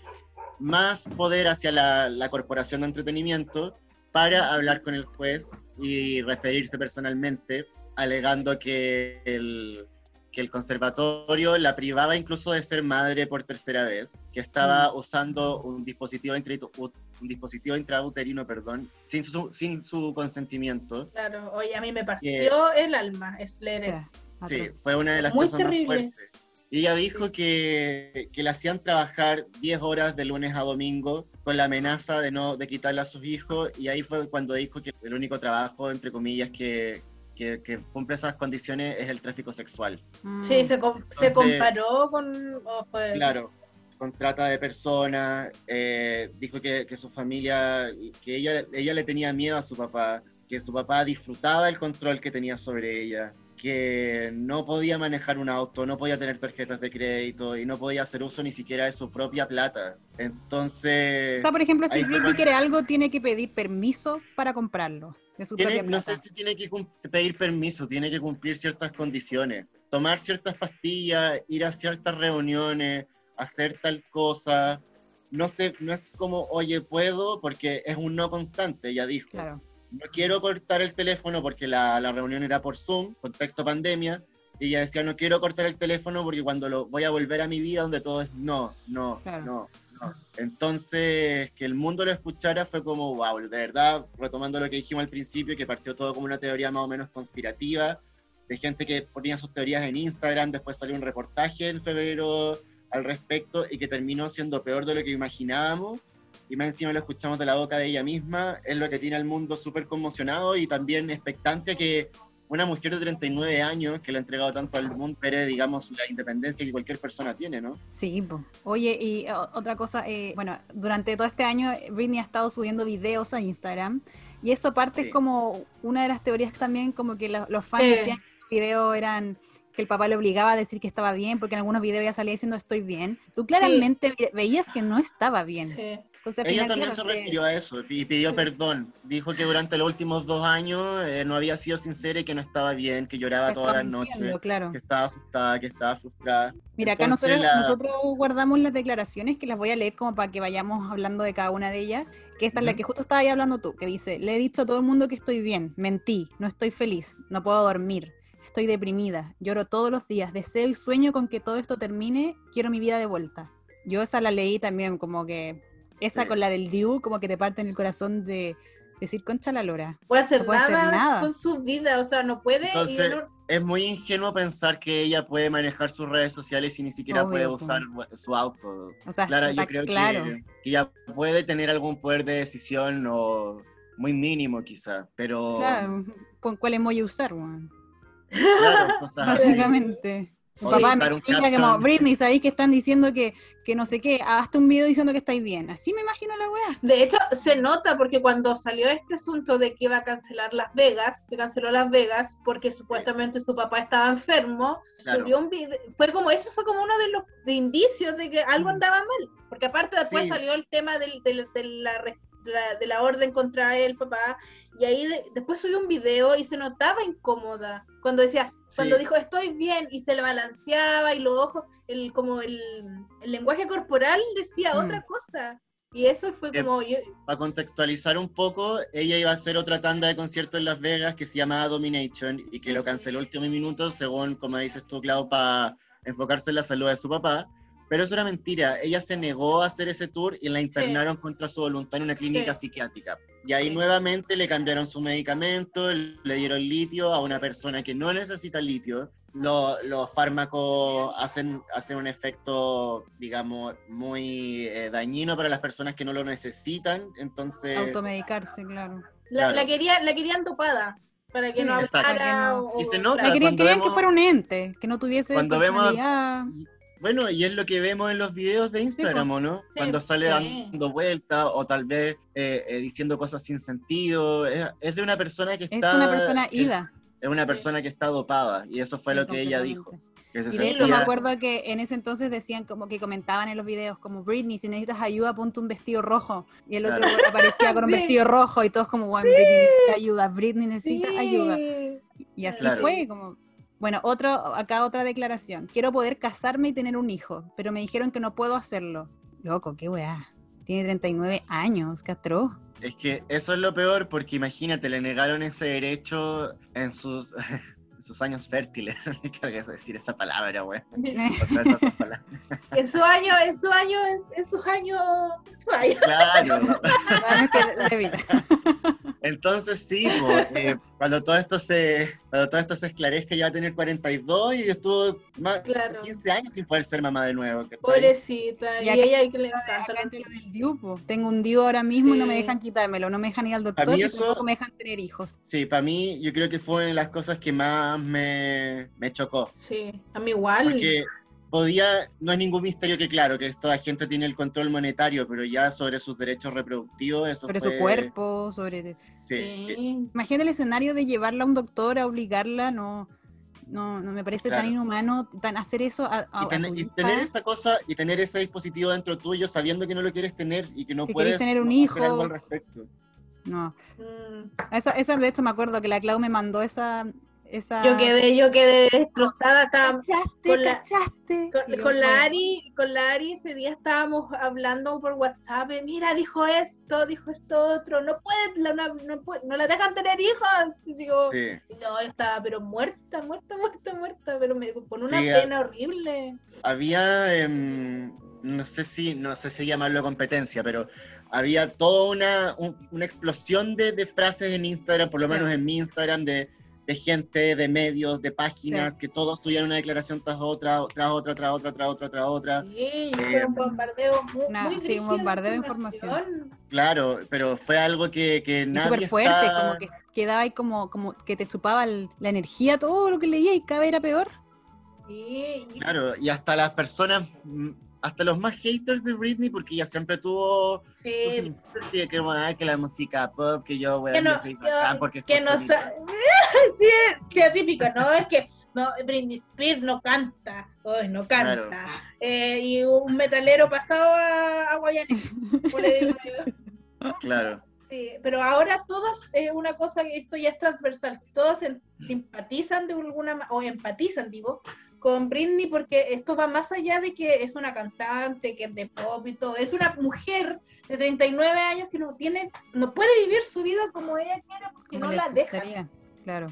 más poder hacia la, la corporación de entretenimiento para hablar con el juez y referirse personalmente, alegando que el, que el conservatorio la privaba incluso de ser madre por tercera vez, que estaba usando un dispositivo, intrautu- un dispositivo intrauterino perdón, sin, su, sin su consentimiento. Claro, oye, a mí me partió el alma, es leer Sí. fue una de las Muy cosas más terrible. fuertes. Y ella dijo que, que le hacían trabajar 10 horas de lunes a domingo con la amenaza de no de quitarle a sus hijos y ahí fue cuando dijo que el único trabajo, entre comillas, que, que, que cumple esas condiciones es el tráfico sexual. Mm. Sí, se, com- se Entonces- comparó con... oh, fue- Claro, con trata de personas, eh, dijo que, que su familia, que ella, ella le tenía miedo a su papá, que su papá disfrutaba el control que tenía sobre ella, que no podía manejar un auto, no podía tener tarjetas de crédito y no podía hacer uso ni siquiera de su propia plata. Entonces... O sea, por ejemplo, si Britney quiere algo, tiene que pedir permiso para comprarlo de su Tiene- propia no plata. sé si tiene que pedir permiso, tiene que cumplir ciertas condiciones, tomar ciertas pastillas, ir a ciertas reuniones, hacer tal cosa. No sé, no es como, oye, puedo, porque es un no constante, ya dijo. Claro. No quiero cortar el teléfono porque la, la reunión era por Zoom, contexto pandemia, y ella decía, no quiero cortar el teléfono porque cuando lo voy a volver a mi vida donde todo es no, no, Claro. no, no. Entonces, que el mundo lo escuchara fue como, wow, de verdad, retomando lo que dijimos al principio, que partió todo como una teoría más o menos conspirativa, de gente que ponía sus teorías en Instagram, después salió un reportaje en febrero al respecto y que terminó siendo peor de lo que imaginábamos. Y más encima lo escuchamos de la boca de ella misma, es lo que tiene al mundo súper conmocionado y también expectante a que una mujer de 39 años que le ha entregado tanto al mundo, pero digamos la independencia que cualquier persona tiene, ¿no? Sí, po. oye, y o- otra cosa, eh, bueno, durante todo este año eh, Britney ha estado subiendo videos a Instagram y eso parte Sí. es como una de las teorías también, como que lo- los fans Sí. decían que los videos eran que el papá le obligaba a decir que estaba bien, porque en algunos videos ya salía diciendo estoy bien. Tú claramente ve- veías que no estaba bien. Sí. Entonces, Ella final, también claro, se refirió a eso y pidió perdón. Dijo que durante los últimos dos años eh, no había sido sincera y que no estaba bien, que lloraba todas las noches, claro. que estaba asustada, que estaba frustrada. Mira, acá Entonces, nosotros, la- nosotros guardamos las declaraciones que las voy a leer como para que vayamos hablando de cada una de ellas, que esta es la que justo estaba ahí hablando tú, que dice, le he dicho a todo el mundo que estoy bien, mentí, no estoy feliz, no puedo dormir, estoy deprimida, lloro todos los días, deseo y sueño con que todo esto termine, quiero mi vida de vuelta. Yo esa la leí también como que esa con la del Diu, como que te parte en el corazón de decir concha la lora. Puede hacer, no puede nada, hacer nada, con su vida, o sea, no puede. Es muy ingenuo pensar que ella puede manejar sus redes sociales y ni siquiera puede usar su auto. O sea, claro, yo creo claro. que, que, ella puede tener algún poder de decisión o muy mínimo quizá, pero... Claro, ¿con cuál emoji usar, Claro, Básicamente. Su papá me explica como, Britney, ¿sabéis que están diciendo que, que no sé qué? Hazte un video diciendo que estáis bien. Así me imagino la weá. De hecho, se nota porque cuando salió este asunto de que iba a cancelar Las Vegas, que canceló Las Vegas porque supuestamente su papá estaba enfermo, subió un video. Fue como, eso fue como uno de los indicios de que algo andaba mal. Porque aparte después salió el tema del, del, de la de la orden contra el papá, y ahí después subió un video y se notaba incómoda, cuando decía, cuando dijo estoy bien, y se le balanceaba y los ojos, el, como el, el lenguaje corporal decía mm. otra cosa. Y eso fue como... Para contextualizar un poco, ella iba a hacer otra tanda de conciertos en Las Vegas que se llamaba Domination y que lo canceló el último minuto, según, como dices tú, Clau, para enfocarse en la salud de su papá. Pero eso era mentira. Ella se negó a hacer ese tour y la internaron contra su voluntad en una clínica psiquiátrica. Y ahí nuevamente le cambiaron su medicamento, le dieron litio a una persona que no necesita litio. Los, fármacos hacen, hacen un efecto, digamos, muy eh, dañino para las personas que no lo necesitan. Entonces. Automedicarse, claro. La, la, quería, la querían topada para que no hablara. y se nota. La querían, que fuera un ente, que no tuviese cuando. Vemos, bueno, y es lo que vemos en los videos de Instagram, ¿o no? Cuando sale dando vueltas o tal vez eh, eh, diciendo cosas sin sentido. Es, de una persona que está... Es una persona ida. Es, una persona que está dopada y eso fue lo que ella dijo. y de hecho me acuerdo que en ese entonces decían como que comentaban en los videos como Britney, si necesitas ayuda, ponte un vestido rojo. Y el otro aparecía con un vestido rojo y todos como, bueno, Britney necesita ayuda, Britney necesita ayuda. Y así fue, como bueno, otro, acá otra declaración. Quiero poder casarme y tener un hijo, pero me dijeron que no puedo hacerlo. Loco, qué weá. Tiene 39 años, qué atroz. Es que eso es lo peor, porque imagínate, le negaron ese derecho en sus, sus años fértiles. Me cargué de decir esa palabra, güey. en su año, en su año, en sus años, su año. Claro. Entonces sí, eh, cuando todo esto se cuando todo esto se esclarezca ya va a tener 42 y estuvo más de 15 años sin poder ser mamá de nuevo. Pobrecita, y, ella hay que le encanta. Tengo un Diu ahora mismo y no me dejan quitármelo, no me dejan ir al doctor y tampoco me dejan tener hijos. Sí, para mí yo creo que fue una de las cosas que más me, me chocó. Sí, a mí igual. Porque podía, no es ningún misterio que claro, que toda gente tiene el control monetario, pero ya sobre sus derechos reproductivos, eso Sobre su cuerpo, sobre... Sí. Imagina el escenario de llevarla a un doctor, a obligarla, no... No, no me parece tan inhumano tan hacer eso a, y, tener esa cosa y tener ese dispositivo dentro tuyo sabiendo que no lo quieres tener y que no puedes tener un hijo al respecto. No. Mm. Esa, esa, de hecho, me acuerdo que la Clau me mandó esa, yo quedé, yo quedé destrozada. ¿Cachaste, con la, Con, la Ari, con la Ari ese día estábamos hablando por WhatsApp. Mira, dijo esto, dijo esto otro. No puede, no, no, la dejan tener hijos. Y digo, no, estaba pero muerta, muerta, muerta, muerta, pero me, con una pena horrible. Había, em, no sé si, no sé si llamarlo competencia, pero había toda una, una explosión de, de, frases en Instagram, por lo menos en mi Instagram, de de gente, de medios, de páginas, que todos subían una declaración tras otra, tras otra, tras otra, tras otra, tras otra. Sí, eh, un bombardeo muy, sí, un bombardeo de información. Claro, pero fue algo que, que nadie Súper fuerte, como que quedaba ahí como, como que te chupaba la energía, todo lo que leía y cada vez era peor. Sí. Claro, y hasta las personas hasta los más haters de Britney, porque ella siempre tuvo. Sí. que, que la música pop, que yo, voy a soy porque. Que no sí, sí, típico, ¿no? Es que no, Britney Spears no canta, no canta. Eh, y un metalero pasado a, a Claro. Sí, pero ahora todos, es una cosa que esto ya es transversal, todos simpatizan de alguna o empatizan, digo, con Britney porque esto va más allá de que es una cantante, que es de pop y todo. Es una mujer de 39 años que no tiene, no puede vivir su vida como ella quiere porque no la deja. Claro.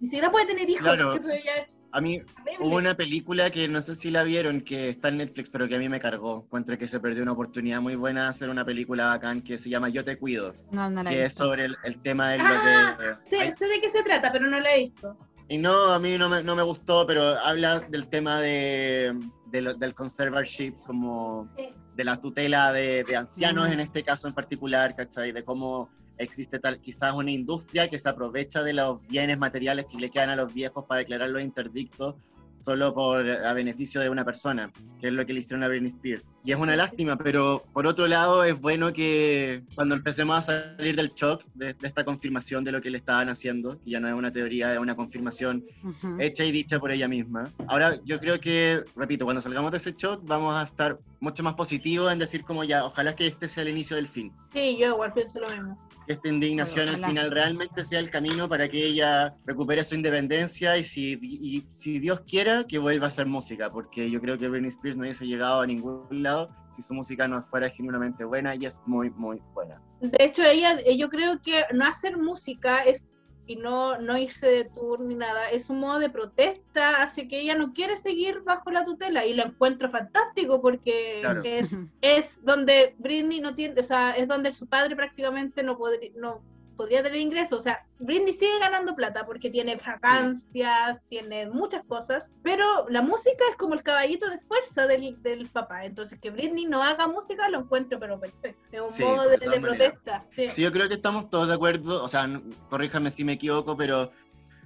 Ni siquiera puede tener hijos, eso ya A mí hubo una película que no sé si la vieron, que está en Netflix, pero que a mí me cargó. Encuentro que se perdió una oportunidad muy buena de hacer una película bacán que se llama Yo te cuido. No, no la he que es visto. sobre el, el tema de lo Ah, de... Sé, sé de qué se trata, pero no la he visto. Y no, a mí no me, no me gustó, pero habla del tema de, de lo- del conservatorship, como de la tutela de, de ancianos Mm. en este caso en particular, ¿cachai? De cómo existe tal, quizás una industria que se aprovecha de los bienes materiales que le quedan a los viejos para declararlos interdictos solo por a beneficio de una persona, que es lo que le hicieron a Britney Spears. Y es una lástima, pero por otro lado es bueno que cuando empecemos a salir del shock de, de esta confirmación de lo que le estaban haciendo, que ya no es una teoría, es una confirmación Ujú. hecha y dicha por ella misma. Ahora, yo creo que, repito, cuando salgamos de ese shock, vamos a estar mucho más positivos en decir como ya, ojalá que este sea el inicio del fin. Sí, yo igual pienso lo mismo. Que esta indignación al final realmente sea el camino para que ella recupere su independencia y si, y si Dios quiera, que vuelva a hacer música, porque yo creo que Britney Spears no hubiese llegado a ningún lado si su música no fuera genuinamente buena y es muy, muy buena. De hecho, ella, eh, yo creo que no hacer música es y no, no irse de tour ni nada, es un modo de protesta, así que ella no quiere seguir bajo la tutela y lo encuentro fantástico porque Claro. es, es donde Britney no tiene, o sea, es donde su padre prácticamente no podría, no podría tener ingresos, o sea, Britney sigue ganando plata porque tiene vacancias, tiene muchas cosas, pero la música es como el caballito de fuerza del, del papá, entonces que Britney no haga música lo encuentro pero perfecto, es un Sí, modo de de, protesta. Sí. Sí, yo creo que estamos todos de acuerdo, o sea, corríjame si me equivoco, pero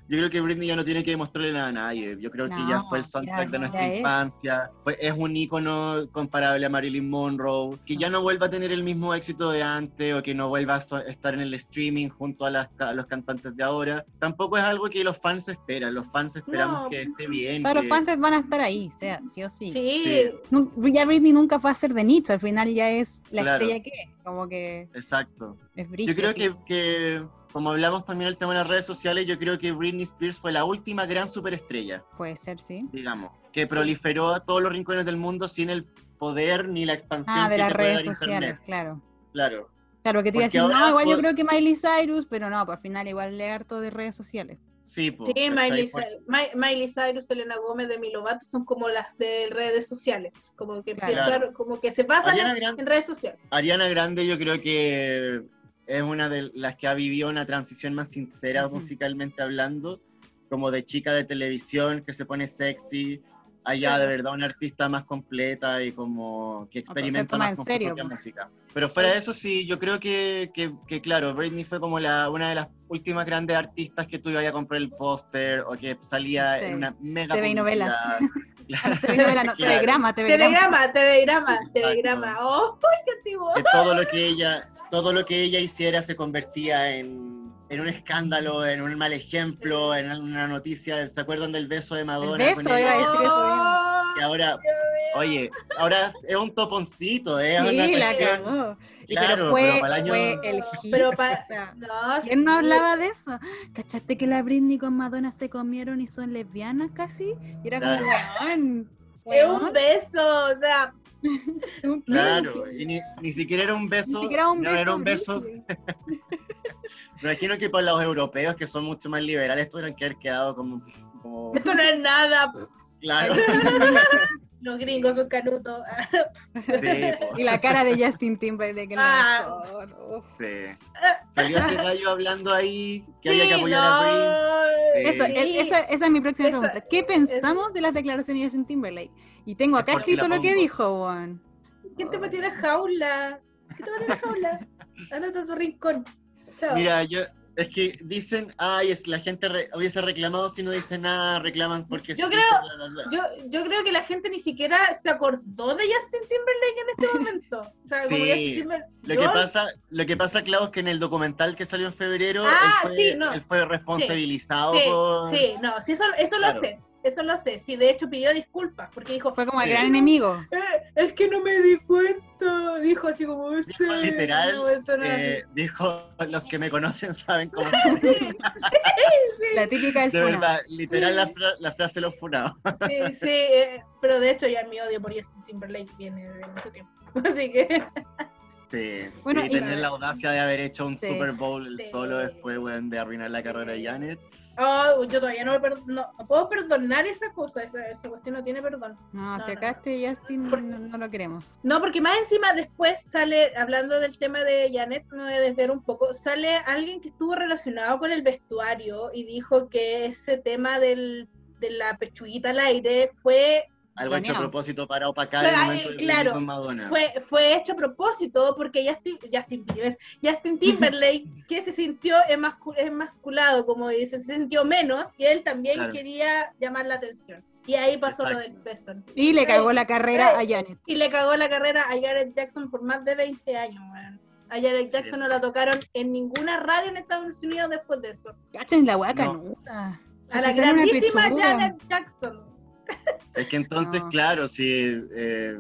yo creo que Britney ya no tiene que demostrarle nada a nadie. Yo creo que ya No, fue el soundtrack ya- de nuestra ya es. infancia, fue, es un ícono comparable a Marilyn Monroe, que ya no vuelva a tener el mismo éxito de antes o que no vuelva a so- estar en el streaming junto a, las a los cantantes de ahora. Tampoco es algo que los fans esperan, los fans esperamos No. que esté bien. O sea, los que- fans van a estar ahí, sea sí o sí. Sí, Sí. Ya Britney nunca fue a ser de nicho, al final ya es la Claro. estrella que es, como que Exacto. es Yo brillo. creo que, que, como hablamos también del tema de las redes sociales, yo creo que Britney Spears fue la última gran superestrella. Puede ser, sí. digamos, que proliferó a todos los rincones del mundo sin el poder ni la expansión Ah, de que las te puede redes dar sociales, Internet. claro. Claro, Claro, que te iba a decir, no, igual yo creo que Miley Cyrus, pero no, pues al final igual le harto de redes sociales. sí, po, sí. Miley, Por- Cy- Mi- Miley Cyrus, Selena Gómez, Demi Lovato son como las de redes sociales, como que Claro. empezaron, como que se pasan Ariana en, Grande- en redes sociales. Ariana Grande yo creo que es una de las que ha vivido una transición más sincera musicalmente hablando, como de chica de televisión que se pone sexy, allá Sí. de verdad una artista más completa y como que experimenta más en con serio, su propia música. Pero fuera de eso sí, yo creo que, que, que, claro, Britney fue como la, una de las últimas grandes artistas que tú ibas a comprar el póster o que salía Sí. en una mega TV y novelas. publicidad. Claro, TV novela, no, claro. telegrama, telegrama. Telegrama, telegrama. ¡Oh, ¡ay, qué antiguo! que todo lo que ella todo lo que ella hiciera se convertía en, en un escándalo, en un mal ejemplo, en una noticia. ¿Se acuerdan del beso de Madonna? beso, con ella? iba a decir eso Oh, Que ahora, oye, ahora es un toponcito, ¿eh? Una Sí, la cagó. Claro, pero fue, pero para el año- fue el hit. Pero pa- o sea, No, ¿Quién no hablaba de eso? ¿Cachaste que la Britney con Madonna se comieron y son lesbianas casi? Y era como, weón. Es un beso, o sea, Claro, y ni, ni siquiera era un Ni beso. siquiera un no beso. era un beso. Me imagino que para los europeos, que son mucho más liberales, tuvieron que haber quedado como. como- esto no es nada. claro. Los gringos son canutos. Sí. Y la cara de Justin Timberlake. el Ah. uf. Sí. Salió ese gallo hablando ahí que había que Sí, apoyar a Britney. no. Eso, Sí. e- esa, esa es mi próxima Esa- pregunta. ¿Qué pensamos de las declaraciones de Justin Timberlake? Y tengo acá Por si escrito lo que dijo, weón. ¿Quién te metió en la jaula? ¿Quién te metió en la jaula? Ándate a tu rincón. Chao. Mira, yo, es que dicen, ay, es la gente re- hubiese reclamado si no dice nada, reclaman porque Yo creo- bla, bla, bla. Yo, yo creo que la gente ni siquiera se acordó de Justin Timberlake en este momento. O sea, como Sí, Justin Timberlake. Lo yo- que pasa, lo que pasa, Clau, es que en el documental que salió en febrero, Ah, él, fue, sí, no. él fue responsabilizado Sí, por... sí, no, sí, eso, eso Claro. lo sé. Eso lo sé. Sí, de hecho pidió disculpas porque dijo, Fue como el gran enemigo. "Eh, es que no me di cuenta. Dijo así como, Dijo "Sí, literal, no, esto no es eh, dijo, los que me conocen saben cómo así". soy. sí, sí, La típica del De funa. verdad, literal Sí. la, fra- la frase lo funado. sí, sí, eh, pero de hecho ya mi odio por Justin Timberlake viene de mucho tiempo. Así que Sí. Bueno, y y- tener la audacia de haber hecho un Sí. Super Bowl el solo después, weón, de arruinar la carrera de Janet. Oh, yo todavía no, no, no puedo perdonar esa cosa, esa, esa cuestión no tiene perdón. No, No, si acá este Justin no lo queremos. No, porque más encima después sale, hablando del tema de Janet, me voy a desviar un poco, sale alguien que estuvo relacionado con el vestuario y dijo que ese tema del, de la pechuguita al aire fue Algo hecho a propósito para opacar Pero, el momento de claro, con Madonna. fue, fue hecho a propósito porque Justin, Justin Bieber, Justin Timberlake, que se sintió emascu- emasculado, como dicen, se sintió menos y él también Claro. quería llamar la atención. Y ahí pasó lo Exacto. del beso. Y le cagó Eh, la carrera a eh, Janet. Y le cagó la carrera a Jared Jackson por más de 20 años, weón. A Jared Jackson no la tocaron en ninguna radio en Estados Unidos después de eso. Cachen la hueá No. canuta. A la grandísima. Janet Jackson. Es que entonces, No. claro, si, eh,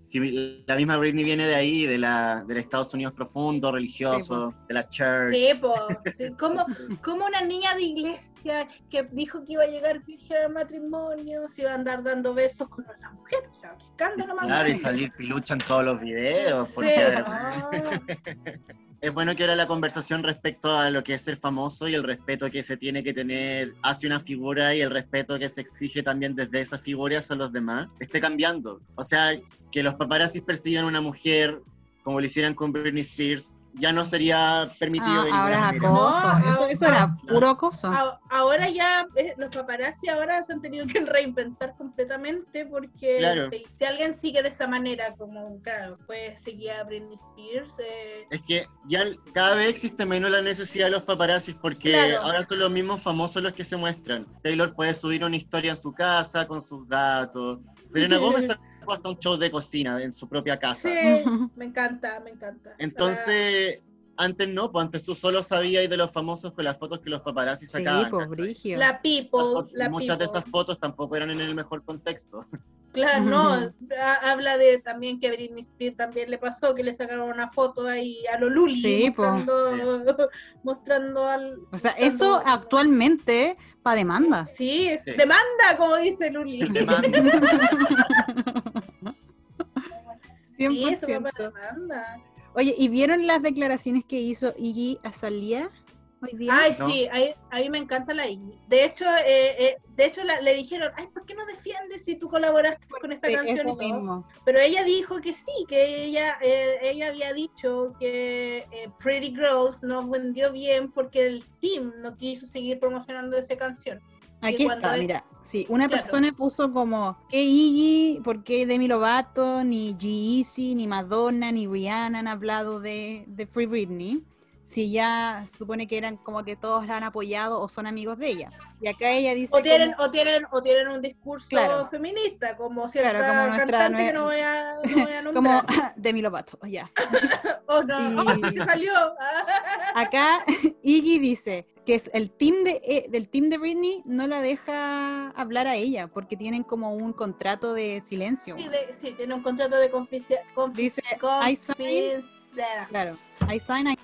si la misma Britney viene de ahí, de la, del Estados Unidos profundo, religioso, de la church. Sí. Sí, como, como una niña de iglesia que dijo que iba a llegar virgen al matrimonio, se iba a andar dando besos con otra mujer. O sea, qué escándalo más Claro, y salir pilucha en todos los videos. Sí, Porque no. es bueno que ahora la conversación respecto a lo que es ser famoso y el respeto que se tiene que tener hacia una figura y el respeto que se exige también desde esa figura hacia los demás esté cambiando. O sea, que los paparazzis persigan a una mujer como lo hicieran con Britney Spears ya no sería permitido Ah, de ahora es acoso. No, eso, eso ah, era puro acoso. Ahora ya eh, los paparazzi ahora se han tenido que reinventar completamente porque Claro. si, si alguien sigue de esa manera, como claro, pues seguía a Britney Spears, eh, Es que ya cada vez existe menos la necesidad de los paparazzis porque Claro. ahora son los mismos famosos los que se muestran. Taylor puede subir una historia en su casa con sus gatos. Selena Gómez hasta un show de cocina en su propia casa. sí, me encanta, me encanta. Entonces, antes no, pues antes tú solo sabías de los famosos con las fotos que los paparazzi Sí, sacaban. pues, ¿cachai? brigio. La people, la muchas de esas fotos tampoco eran en el mejor contexto. Claro, no, ha- habla de también que a Britney Spears también le pasó que le sacaron una foto ahí a lo Luli Sí, po. mostrando, mostrando al O sea, mostrando- eso actualmente para demanda. Sí, es Sí. demanda, como dice Luli. Demanda. Sí, eso va 100%. para demanda. Oye, ¿y vieron las declaraciones que hizo Iggy Azalea Ay, ¿no? sí, ahí- a mí me encanta la Iggy. De hecho, eh, eh, de hecho la- le dijeron, ay, ¿por qué no defiendes si tú colaboraste con esta Sí, canción eso mismo. Pero ella dijo que sí, que ella, eh, ella había dicho que eh, Pretty Girls no vendió bien porque el team no quiso seguir promocionando esa canción. Aquí está, es- mira. Sí, una Claro. persona puso como que Iggy, ¿por qué Demi Lovato, ni G-Eazy, ni Madonna, ni Rihanna han hablado de, de Free Britney? Si ya supone que eran como que todos la han apoyado o son amigos de ella. Y acá ella dice O tienen, como- o tienen, o tienen un discurso Claro. feminista, como cierta Claro, como nuestra cantante que no voy a, no voy a como. Demi Lovato, ya. oh, no, y- oh, sí te salió. Acá Iggy dice que es el team de eh, del team de Britney no la deja hablar a ella porque tienen como un contrato de silencio. Sí, de- sí, tiene un contrato de confidencia- confi- Dice, I sign, confidencialidad. claro, I sign a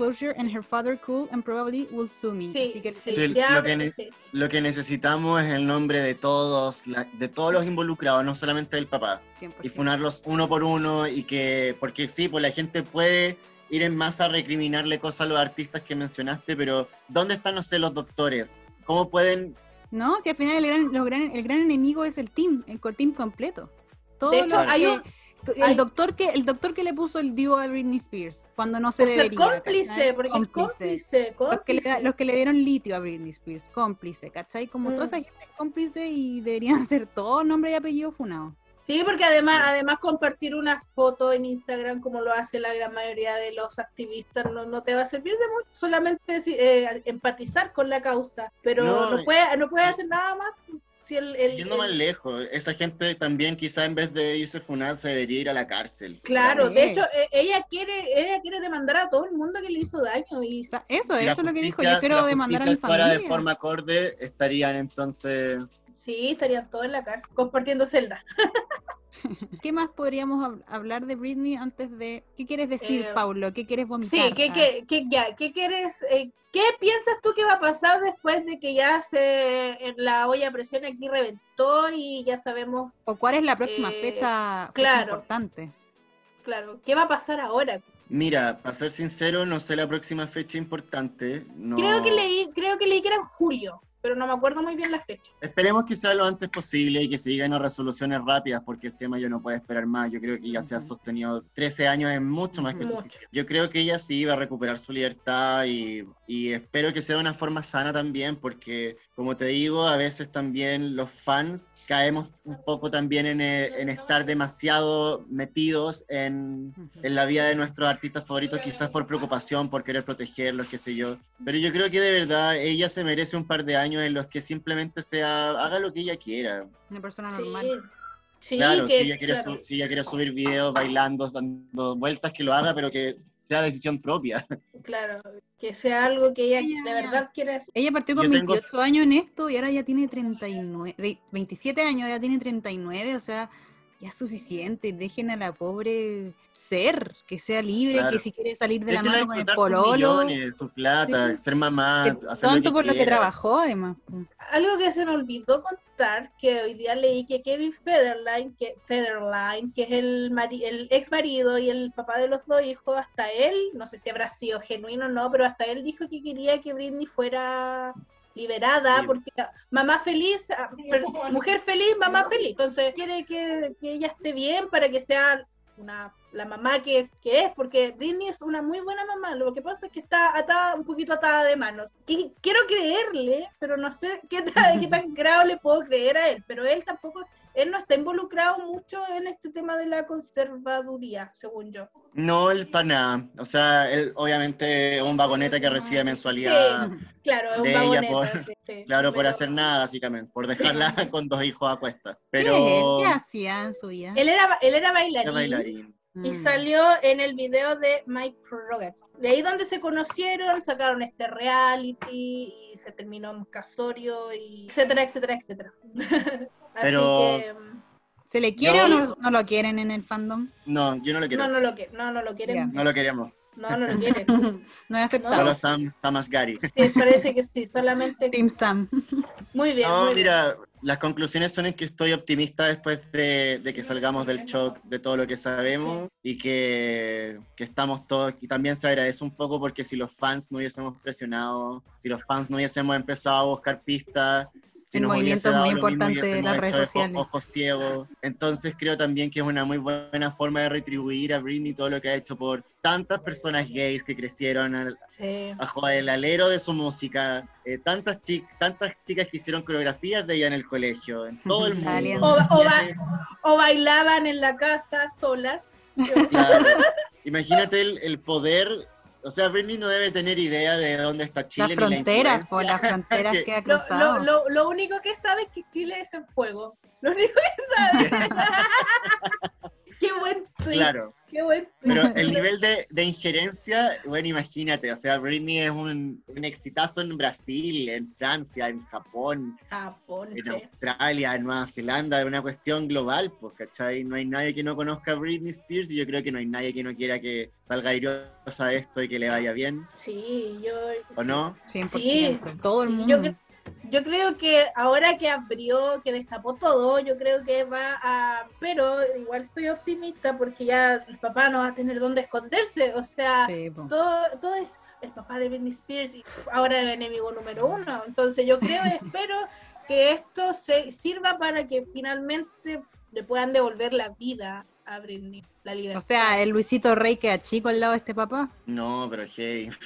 closure and her father could and probably will sue me. Sí, Así que sí, Sí, sí, lo que ne- sí. Lo que necesitamos es el nombre de todos, la- de todos los involucrados, no solamente del papá. 100%. y funarlos uno por uno y que, porque sí, pues la gente puede ir en masa a recriminarle cosas a los artistas que mencionaste, pero ¿dónde están, no sé, los doctores? ¿Cómo pueden? No, si al final el gran, los gran- el gran enemigo es el team, el team completo. Todo De hecho, lo hay que- un- el doctor que el doctor que le puso el dio a Britney Spears cuando no se ser debería. cómplice, ¿cachai? porque es Cómplice. cómplice, Los que, le, da- cómplice. los que le dieron litio a Britney Spears, cómplice, ¿cachai? Como Mm. toda esa gente es cómplice y deberían ser todos nombre y apellido funado. Sí, porque además, además compartir una foto en Instagram como lo hace la gran mayoría de los activistas no, no te va a servir de mucho, solamente eh, empatizar con la causa, pero No, no, puede, no puede hacer nada más. Si el, el- Yendo el- más lejos, esa gente también quizá en vez de irse funar se debería ir a la cárcel. Claro, Sí. de hecho, eh, ella quiere, ella quiere demandar a todo el mundo que le hizo daño y O sea, eso, Si eso es lo que dijo. justicia- Yo si quiero la demandar a mi justicia familia. de forma acorde, estarían entonces... sí, estarían todos en la cárcel compartiendo celda. ¿Qué más podríamos hab- hablar de Britney antes de... ¿Qué quieres decir, Eh, Paulo? ¿Qué quieres vomitar? Sí, ¿qué, Ah, qué, qué- ya, ¿qué quieres? eh, ¿Qué piensas tú que va a pasar después de que ya se en la olla a presión aquí reventó y ya sabemos? ¿O cuál es la próxima eh, fecha, fecha claro. importante? Claro, ¿qué va a pasar ahora? Mira, para ser sincero, no sé la próxima fecha importante. Creo que leí, creo que leí que era en julio pero no me acuerdo muy bien la fecha. Esperemos que sea lo antes posible y que se lleguen a resoluciones rápidas, porque el tema ya no puede esperar más. Yo creo que ya se ha sostenido 13 años, es mucho más que suficiente. Yo creo que ella sí va a recuperar su libertad y, y espero que sea de una forma sana también, porque como te digo, a veces también los fans caemos un poco también en, en estar demasiado metidos en, en, la vida de nuestros artistas favoritos, quizás por preocupación, por querer protegerlos, qué sé yo. Pero yo creo que de verdad ella se merece un par de años en los que simplemente sea, haga lo que ella quiera. Una persona normal. Sí. claro, si, ella quiere si ella quiere subir videos bailando, dando vueltas, que lo haga, pero que sea decisión propia. Claro, que sea algo que ella, de verdad quiere hacer. Ella partió con 28 años en esto y ahora ya tiene 39, 27 años, ya tiene 39, o sea, ya es suficiente, dejen a la pobre ser, que sea libre, que si quiere salir de la mano con el pololo. su plata, ser mamá. Tanto por lo que trabajó, además. Algo que se me olvidó contar, que hoy día leí que Kevin Federline, que, Federline, que es el, el ex marido y el papá de los dos hijos, hasta él, no sé si habrá sido genuino o no, pero hasta él dijo que quería que Britney fuera liberada, porque mamá feliz, ah, mujer feliz, mamá feliz. Entonces quiere que, ella esté bien para que sea una, la mamá que es, que es, porque Britney es una muy buena mamá. Lo que pasa es que está atada, un poquito atada de manos. Y quiero creerle, pero no sé qué, qué tan grave le puedo creer a él. Pero él tampoco él no está involucrado mucho en este tema de la conservaduría, según yo. No, el pana. O sea, él obviamente es un vagoneta que recibe mensualidad. claro, es un vagoneta. Por, claro, por hacer nada, básicamente, por dejarla con dos hijos a cuesta. Pero... ¿Qué, hacía en su vida? Él era, él era bailarín. Y mm. salió en el video de My Prerogative. De ahí donde se conocieron, sacaron este reality y se terminó en casorio y etcétera, etcétera, etcétera. Pero... ¿Se le quiere o no, no, lo quieren en el fandom? No, yo no lo quiero. No, no lo, no, no lo quieren. No lo queremos. No, no lo quieren. no he aceptado. Solo Sam, Sam Asghari. Sí, parece que sí, solamente... Team Sam. Muy bien. No, muy mira, las conclusiones son en que estoy optimista después de, de, que salgamos del shock de todo lo que sabemos y que, que, estamos todos, y también se agradece un poco porque si los fans no hubiésemos presionado, si los fans no hubiésemos empezado a buscar pistas, el movimiento es muy importante de las redes sociales. Ojos ciegos. Entonces creo también que es una muy buena forma de retribuir a Britney todo lo que ha hecho por tantas personas gays que crecieron bajo el alero de su música, eh, tantas, tantas chicas que hicieron coreografías de ella en el colegio, en todo el mundo. O, bailaban en la casa solas. Imagínate el, el poder o sea, Britney no debe tener idea de dónde está Chile. La frontera, o las fronteras que ha cruzado. Lo, lo, lo, único que sabe es que Chile es en fuego. Lo único que sabe. Qué buen tweet. Claro. Qué buen Pero el nivel de, de, injerencia, bueno, imagínate, o sea, Britney es un, un, exitazo en Brasil, en Francia, en Japón, Japón en Australia, en Nueva Zelanda, es una cuestión global, pues, ¿cachai? No hay nadie que no conozca a Britney Spears y yo creo que no hay nadie que no quiera que salga airosa esto y que le vaya bien. Sí, yo... ¿O no? 100%, sí. todo el mundo. Yo, yo creo que ahora que abrió, que destapó todo, yo creo que va a... Pero igual estoy optimista porque ya el papá no va a tener dónde esconderse. O sea, todo, todo es el papá de Britney Spears y ahora el enemigo número uno. Entonces yo creo y espero que esto se sirva para que finalmente le puedan devolver la vida a Britney, la libertad. O sea, el Luisito Rey queda chico al lado de este papá. No, pero hey.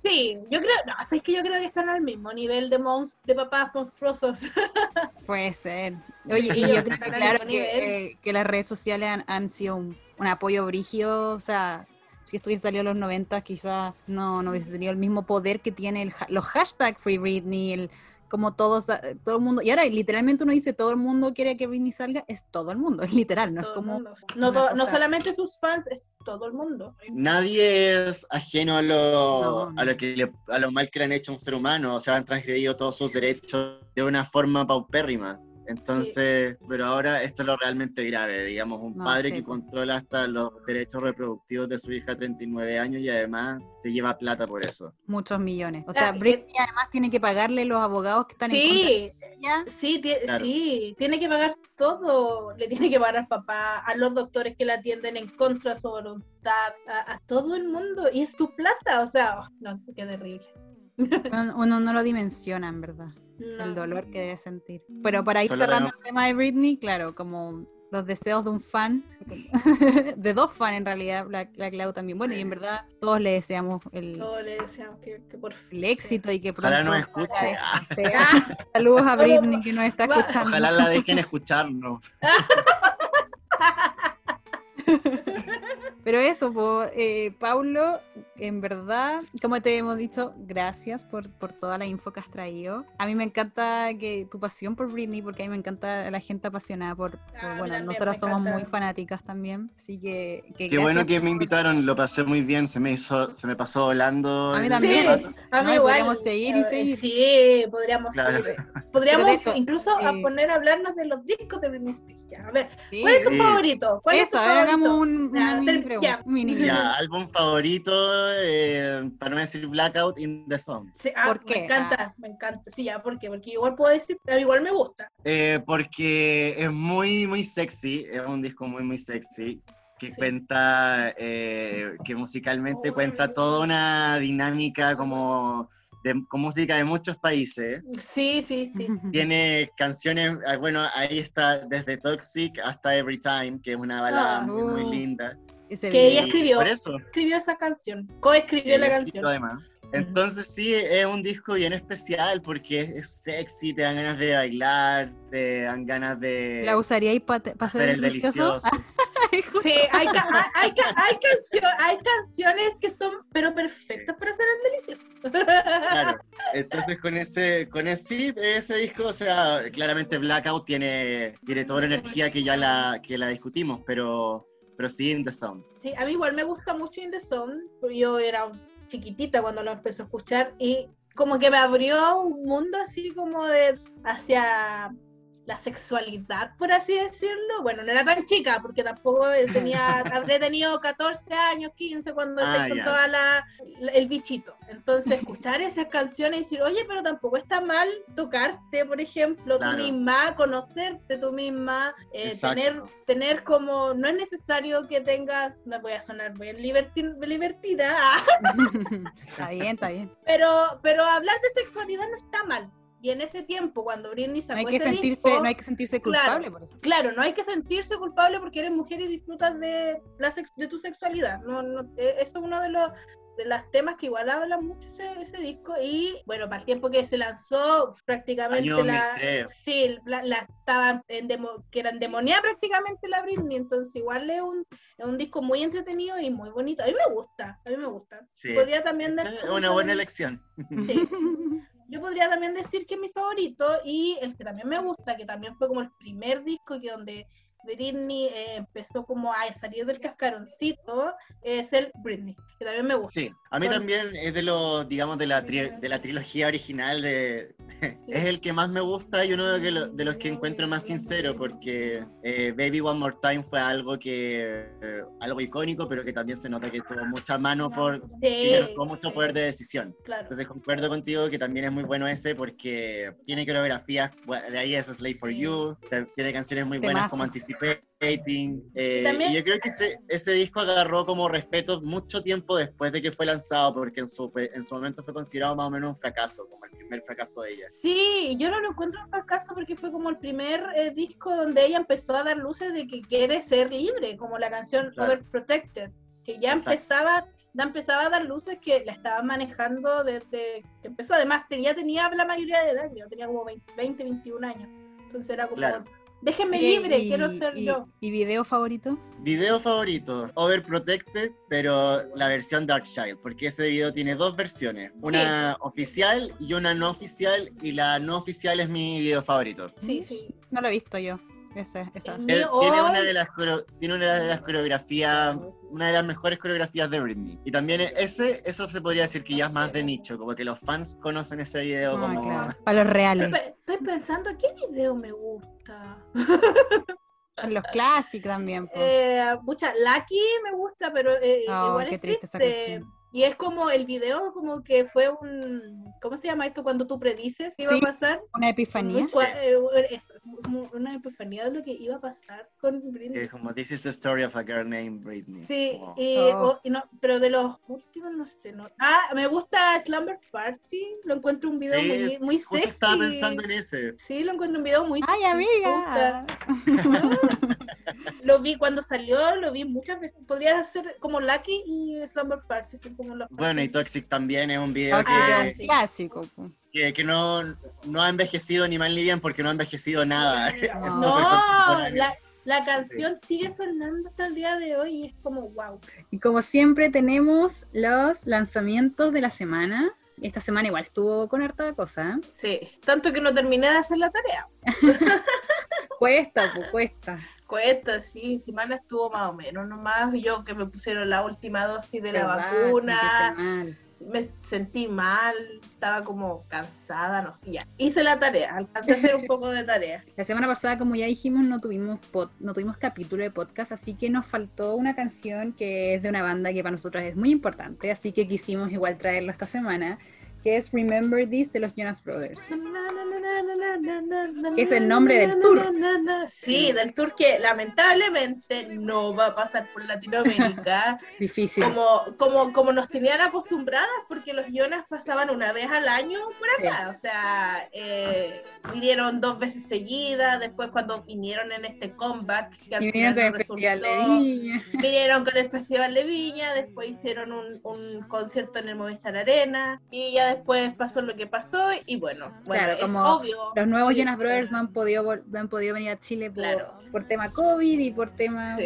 Sí, yo creo, no, es que yo creo que están al mismo nivel de mons, de papás monstruosos. Puede ser. Oye, y yo creo que claro que, que, las redes sociales han, han sido un, un, apoyo brígido, o sea, si esto hubiese salido en los 90 quizás no, no hubiese tenido el mismo poder que tiene el, los hashtags Free Britney, el como todos, eh, todo el mundo, y ahora literalmente uno dice todo el mundo quiere que Britney salga, es todo el mundo, es literal, no es como... No, no, solamente sus fans, es todo el mundo. Nadie es ajeno a lo, a lo, que a lo mal que le han hecho a un ser humano, o sea, han transgredido todos sus derechos de una forma paupérrima. Entonces, pero ahora esto es lo realmente grave, digamos, un No, padre sí, que controla hasta los derechos reproductivos de su hija a 39 años y además se lleva plata por eso. Muchos millones. O sea, Britney además tiene que pagarle los abogados que están en contra Sí, de ella. sí, Claro. sí, tiene que pagar todo. Le tiene que pagar al papá, a los doctores que la atienden en contra de su voluntad, a, a todo el mundo. Y es tu plata, o sea, oh, no, qué terrible. Uno, uno no lo dimensiona, en verdad. No. El dolor que debe sentir. Pero para ir Solo cerrando el tema de Britney, claro, como los deseos de un fan, de dos fans en realidad, la, la Clau también. Bueno, y en verdad todos le deseamos el, Todos le deseamos que, que por fin. el éxito y que pronto Ojalá nos salga escuche. Ah. Saludos a Britney que nos está escuchando. Ojalá la dejen escucharnos. Pero eso, po, eh, Paulo, en verdad, como te hemos dicho, gracias por, por toda la info que has traído. A mí me encanta que tu pasión por Britney, porque a mí me encanta la gente apasionada por, por- Ah, a bueno, también, me somos encanta. muy fanáticas también, así que, que Qué bueno que me invitaron, lo pasé muy bien, se me hizo, se me pasó volando. A mí también. rato. A No, mí y igual. podríamos seguir y eh, seguir. Sí, podríamos Claro. seguir. Podríamos hecho, incluso a eh, poner a hablarnos de los discos de Britney Spears. Ya, A ver, Sí, ¿cuál es tu Sí. favorito? ¿Cuál es tu eso, a ver, hagamos favorito? un, una Ya, mini ya. un mini Ya, álbum favorito, eh, para no decir Blackout in the Sun. Sí, ah, ¿Por qué? Me encanta, me encanta. Sí, ya, ¿por qué? Porque igual puedo decir, pero igual me gusta. Eh, porque es muy, muy sexy, es un disco muy, muy sexy, que Sí. cuenta, eh, que musicalmente cuenta toda una dinámica como de, con música de muchos países. Sí, sí, sí. Tiene canciones, ah, bueno, ahí está desde Toxic hasta Every Time, que es una balada Ah. muy, muy Uh. linda. Ese Que ella escribió. Por eso, Escribió esa canción, coescribió la canción. además. Entonces sí, es un disco bien especial porque es, sexy, te dan ganas de bailar, te dan ganas de ¿La usaríais para hacer ser el delicioso? delicioso. Sí, hay, ca- hay, hay, ca- hay, cancio- hay canciones que son, pero perfectas para hacer el delicioso. Claro. Entonces con ese, con ese, sí, ese disco, o sea, claramente Blackout tiene, tiene toda la energía que ya la, que la discutimos, pero, pero sí In The Sound. Sí, a mí igual me gusta mucho In The porque yo era chiquitita cuando lo empecé a escuchar y como que me abrió un mundo así como de hacia la sexualidad, por así decirlo. Bueno, no era tan chica, porque tampoco tenía, habré tenido 14 años, 15 cuando Ah, con toda la, la- el bichito. Entonces, escuchar esas canciones y decir, oye, pero tampoco está mal tocarte, por ejemplo, Claro. tú misma, conocerte tú misma, eh, tener, tener como, no es necesario que tengas, me voy a sonar bien libertin- libertina, ah, está bien, está bien. pero, pero hablar de sexualidad no está mal. Y en ese tiempo, cuando Britney No sacó hay que ese sentirse, disco, no hay que sentirse claro. culpable por eso. Claro, no hay que sentirse culpable porque eres mujer y disfrutas de, la sex- de tu sexualidad. No, no, eh, eso es uno de los de los temas que igual habla mucho ese, ese disco y bueno, para el tiempo que se lanzó prácticamente Año la 2003. sí, la, la estaban en demo- que era endemoniada prácticamente la Britney, entonces igual es un, es un disco muy entretenido y muy bonito. A mí me gusta, a mí me gusta. Sí. Podría también una buena elección. Sí. Yo podría también decir que es mi favorito y el que también me gusta, que también fue como el primer disco que donde Britney eh, empezó como a salir del cascaroncito, es el Britney, que también me gusta. Sí, a mí Con- también es de los, digamos, de la, tri- de la trilogía original, de, es el que más me gusta y uno de, que lo- de los que encuentro más sincero, porque eh, Baby One More Time fue algo que, eh, algo icónico, pero que también se nota que tuvo mucha mano por, Sí, mucho poder de decisión. claro. Entonces concuerdo contigo que también es muy bueno ese porque tiene coreografías, de ahí es Slave for Sí. You, tiene canciones muy buenas Temazo. como Anticipating, eh, Y también- y yo creo que ese, ese disco agarró como respeto mucho tiempo después de que fue lanzado porque en su, en su momento fue considerado más o menos un fracaso, como el primer fracaso de ella. Sí, yo no lo encuentro un fracaso porque fue como el primer eh, disco donde ella empezó a dar luces de que quiere ser libre, como la canción Claro. Overprotected, que ya Exacto. empezaba, ya empezaba a dar luces que la estaban manejando desde que empezó. Además, tenía, tenía la mayoría de edad, yo tenía como 20, 20, 21 años. Entonces era como, Claro. Déjenme libre, y- quiero ser y- yo. ¿Y video favorito? Video favorito, Overprotected, pero la versión Dark Child, porque ese video tiene dos versiones, una oficial y una no oficial, y la no oficial es mi video favorito. Sí, sí. No lo he visto yo. Ese, esa. El tiene una de las tiene una de las coreografías, una de las mejores coreografías de Britney. Y también ese, eso se podría decir que ya es más de nicho, como que los fans conocen ese video Ah, como claro. Para los reales. Estoy, pensando, ¿qué video me gusta? Los clásicos también. Eh, mucha Lucky me gusta, pero eh, oh, igual es triste. Y es como el video, como que fue un. ¿Cómo se llama esto cuando tú predices qué iba a pasar? Una epifanía. Eh, eso, una epifanía de lo que iba a pasar con Britney. como, this is the story of a girl named Britney. Sí, oh. no, pero de los últimos no sé. No. Ah, me gusta Slumber Party. Lo encuentro un video muy, muy sexy. estaba pensando en ese. Sí, lo encuentro un video muy Ay, amiga. lo vi cuando salió, lo vi muchas veces. Podría ser como Lucky y Slumber Party. Bueno, y Toxic también es un video que, clásico. Que, no, no, ha envejecido ni mal ni bien porque no ha envejecido nada. No, la, la, canción sigue sonando hasta el día de hoy y es como wow. Y como siempre tenemos los lanzamientos de la semana. Esta semana igual estuvo con harta cosa. Sí, tanto que no terminé de hacer la tarea. cuesta, pues cuesta cuesta, sí, semana estuvo más o menos nomás. Yo que me pusieron la última dosis de la vacuna, me sentí mal, estaba como cansada, no sé, ya. Hice la tarea, alcancé a hacer un poco de tarea. La semana pasada, como ya dijimos, no tuvimos no tuvimos capítulo de podcast, así que nos faltó una canción que es de una banda que para nosotros es muy importante, así que quisimos igual traerlo esta semana que es Remember This de los Jonas Brothers. Que es el nombre del tour. Sí, del tour que lamentablemente no va a pasar por Latinoamérica. Difícil. Como, como, como nos tenían acostumbradas, porque los Jonas pasaban una vez al año por acá. O sea, eh, vinieron dos veces seguidas, después cuando vinieron en este comeback, que al vinieron con el Festival de Viña. Vinieron con el Festival de Viña, después hicieron un, un concierto en el Movistar Arena, y ya después pasó lo que pasó y bueno, bueno es obvio. Los nuevos Jonas Brothers no han podido no han podido venir a Chile por, por tema COVID y por tema...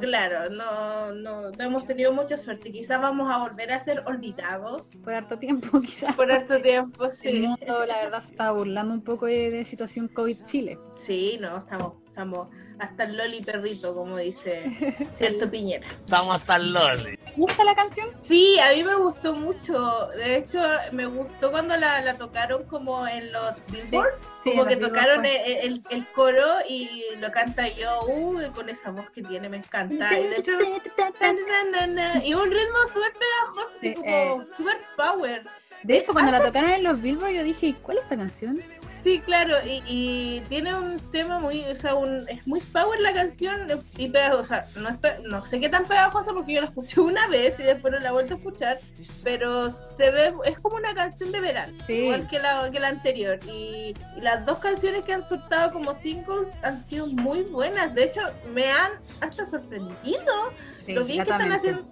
claro, no, no, no, hemos tenido mucha suerte. Quizás vamos a volver a ser olvidados. Por harto tiempo, quizás. Por harto tiempo, sí. El mundo, la verdad, se está burlando un poco de, de situación COVID Chile. Sí, no, estamos, estamos hasta el loli perrito, como dice cierto Piñera. Estamos hasta el loli. ¿Te gusta la canción? Sí, a mí me gustó mucho. De hecho, me gustó cuando la, la tocaron como en los billboards, como que tocaron el, el, coro y lo canta yo, uh, con esa voz que tiene, me encanta. Y de hecho, y un ritmo súper pegajoso, así como eh. súper power. De hecho, cuando la tocaron en los billboards, yo dije, ¿cuál es esta canción? Sí, claro, y, tiene un tema muy, o sea, un, es muy power la canción y pegajosa. No, no sé qué tan pegajosa porque yo la escuché una vez y después no la he vuelto a escuchar, pero se ve, es como una canción de verano, igual que la, que la anterior. Y, las dos canciones que han soltado como singles han sido muy buenas. De hecho, me han hasta sorprendido lo, bien que están haciendo,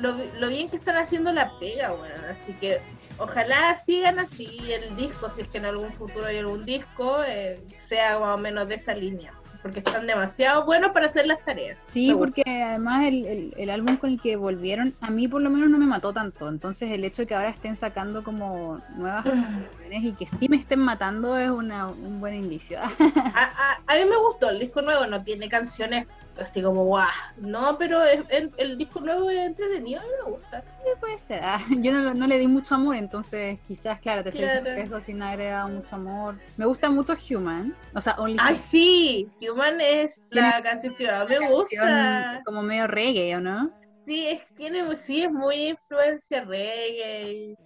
lo, bien que están haciendo la pega, bueno, así que ojalá sigan así el disco, si es que en algún futuro hay algún disco, eh, sea más o menos de esa línea. Porque están demasiado buenos para hacer las tareas. Sí, porque además el, el, álbum con el que volvieron, a mí por lo menos no me mató tanto. Entonces el hecho de que ahora estén sacando como nuevas canciones y que sí me estén matando es una, un buen indicio. a, a mí me gustó, el disco nuevo no tiene canciones así como guau. No, pero el, disco nuevo es entretenido y me gusta. Sí, puede ser. Ah, yo no, no, le di mucho amor, entonces quizás, claro, te claro. eso sin agregado mucho amor. Me gusta mucho Human. O sea, Only Ay, sí, Human es la canción que me gusta. Como medio reggae, ¿o no? Sí, es, tiene, sí, es muy influencia reggae.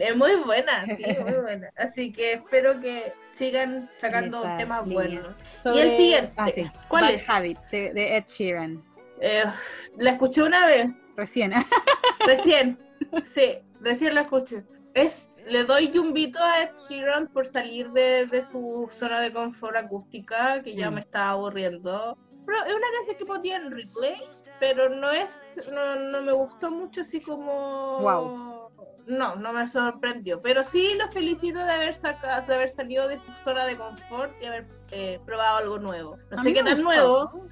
Es muy buena, sí, muy buena. Así que espero que sigan sacando temas buenos. y el siguiente, ah, ¿cuál es? Habit, de, Ed Sheeran. Eh, la escuché una vez. Recién. recién, sí, recién la escuché. Es, le doy un vito a Ed Sheeran por salir de, de su zona de confort acústica, que ya mm. me está aburriendo. Pero es una canción que podía en replay, pero no es, no, no me gustó mucho así como... Wow no, no me sorprendió. Pero sí lo felicito de haber sacado, de haber salido de su zona de confort y haber eh, probado algo nuevo. No sé qué tan nuevo.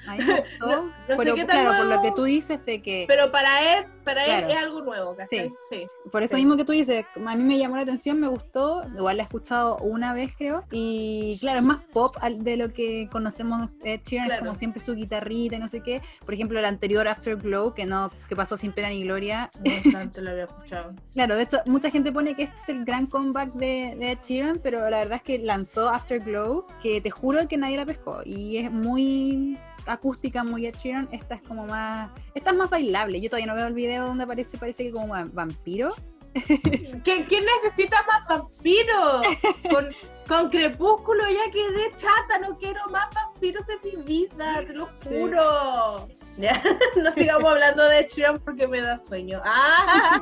no, sé qué tan claro, por lo que tú dices de que. Pero para él, para él es algo nuevo, Sí. sí. Por eso mismo que tú dices, a mí me llamó la atención, me gustó. Igual la he escuchado una vez, creo. Y claro, es más pop de lo que conocemos Ed Sheeran, como siempre su guitarrita y no sé qué. Por ejemplo, el anterior Afterglow, que no, que pasó sin pena ni gloria. No lo había escuchado. Claro, de hecho, mucha gente pone que este es el gran comeback de, de Ed Sheeran, pero la verdad es que lanzó Afterglow, que te juro que nadie la pescó. Y es muy acústica, muy Ed Sheeran. Esta es como más. Esta es más bailable. Yo todavía no veo el video donde aparece, parece que como vampiro. ¿Quién, necesita más vampiro? Con, con Crepúsculo ya quedé chata, no quiero más vampiros en mi vida, te lo juro. Ya, no sigamos hablando de Sheeran porque me da sueño. ¡Ah!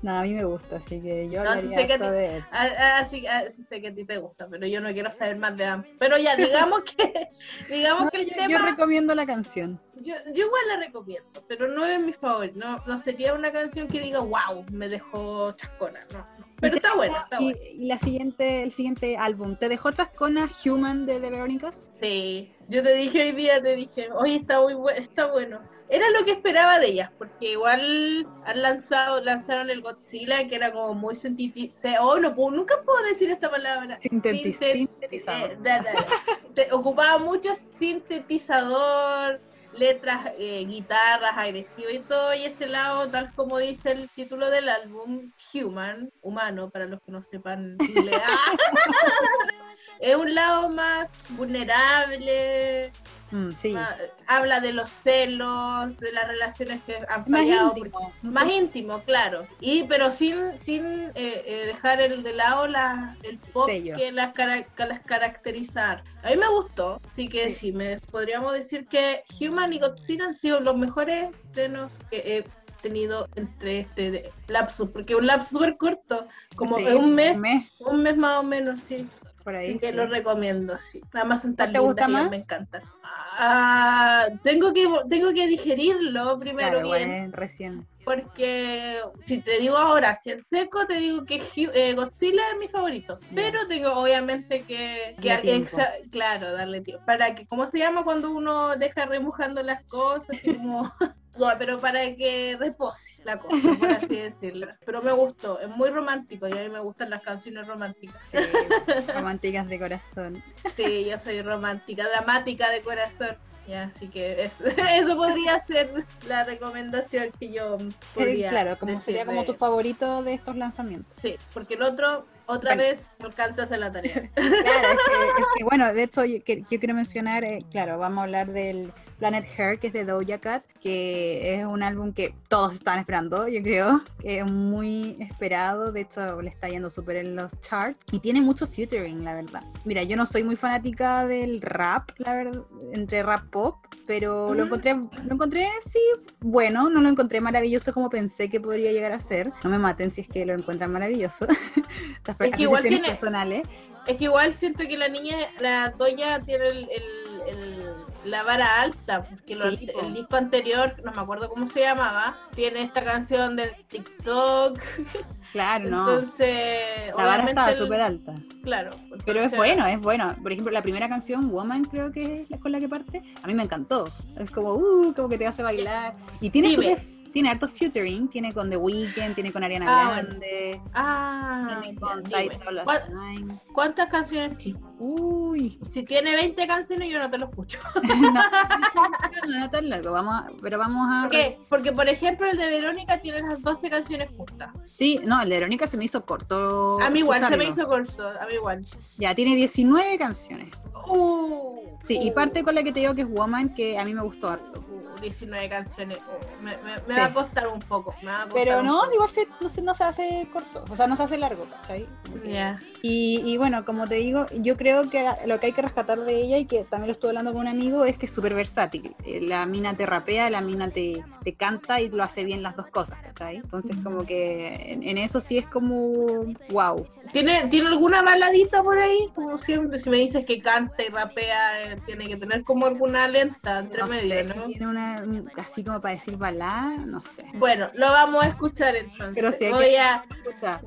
No, a mí me gusta, así que yo no, sí sé que de Así, así, sé que a ti te gusta, pero yo no quiero saber más de Am. Pero ya, digamos que, digamos que el yo, tema... Yo recomiendo la canción. Yo, yo, igual la recomiendo, pero no es mi favorito. No, no sería una canción que diga, wow, me dejó chascona, no. Pero está bueno, está y, y, la siguiente, el siguiente álbum, ¿te dejó chascona Human de The Verónicas? Sí, yo te dije hoy día, te dije, hoy está muy bueno, está bueno era lo que esperaba de ellas, porque igual han lanzado, lanzaron el Godzilla, que era como muy sintetizado. Oh, no puedo, nunca puedo decir esta palabra. sintetizador. Eh, ocupaba mucho sintetizador, letras, eh, guitarras, agresivo y todo, y ese lado, tal como dice el título del álbum, Human, humano, para los que no sepan es un lado más vulnerable, Mm, sí. habla de los celos, de las relaciones que han fallado. Más íntimo, claro. Y pero sin sin eh, eh, dejar el de lado la, el pop que las, las caracterizar. A mí me gustó, así que sí. me podríamos decir que Human y Godzilla han sido los mejores estrenos que he tenido entre este lapsus, porque un lapsus súper corto, como un mes, un mes, más o menos, sí. Por ahí. que lo recomiendo, sí. Nada más tan ¿Te gusta más? me encanta. Ah, tengo que tengo que digerirlo primero bien. recién. Porque si te digo ahora, si en seco, te digo que eh, Godzilla es mi favorito. Pero tengo obviamente que, claro, darle tiempo. Para que, ¿cómo se llama cuando uno deja remojando las cosas? Como pero para que repose la cosa, por así decirlo. Pero me gustó, es muy romántico y a mí me gustan las canciones románticas. Sí, románticas de corazón. Sí, yo soy romántica, dramática de corazón. Ya, así que eso, eso podría ser la recomendación que yo podría Claro, como sería como tu favorito de estos lanzamientos. Sí, porque el otro otra vez no alcanzas a la tarea. Claro, es que, bueno, de hecho yo, yo quiero mencionar, eh, claro, vamos a hablar del Planet Hair, que es de Doja Cat, que es un álbum que todos están esperando, yo creo, que es muy esperado, de hecho le está yendo súper en los charts y tiene mucho featuring, la verdad. Mira, yo no soy muy fanática del rap, la verdad, entre rap pop, pero lo encontré, lo encontré sí bueno, no lo encontré maravilloso como pensé que podría llegar a ser. No me maten si es que lo encuentran maravilloso. es que igual tiene, personales. Es que igual siento que la niña, la Doya tiene el la vara alta, porque el disco anterior, no me acuerdo cómo se llamaba, tiene esta canción del TikTok. Claro, no. Entonces, la vara estaba súper alta. Claro. Pero es bueno, es bueno. Por ejemplo, la primera canción, Woman, creo que es con la que parte, a mí me encantó. Es como, uh, como que te hace bailar. Y tiene súper tiene harto featuring, tiene con The Weeknd, tiene con Ariana ah, Grande, ah, tiene con Title ¿Cuántas canciones tiene? Uy. Si tiene 20 canciones yo no te lo escucho. no, no, tan largo, vamos a, pero vamos a... ¿Por qué? Porque por ejemplo el de Verónica tiene las 12 canciones justas. Sí, no, el de Verónica se me hizo corto. A mí igual, se me hizo corto, a mí igual. Ya, tiene 19 canciones. Uh, sí, y parte con la que te digo que es Woman, que a mí me gustó harto. 19 canciones. Oh, me, me, va a costar un poco. Pero no, igual se, no, se, no, se, hace corto, o sea, no se hace largo, ¿cachai? Y, y, bueno, como te digo, yo creo que lo que hay que rescatar de ella, y que también lo estuve hablando con un amigo, es que es súper versátil. Eh, la mina te rapea, la mina te, te, canta y lo hace bien las dos cosas, ¿cachai? Entonces, como que en, eso sí es como wow. ¿Tiene, ¿Tiene alguna baladita por ahí? Como siempre, si me dices que canta y rapea, tiene que tener como alguna lenta entre medio, ¿no? tiene una así como para decir balada, no sé. Bueno, lo vamos a escuchar entonces. Pero voy, a,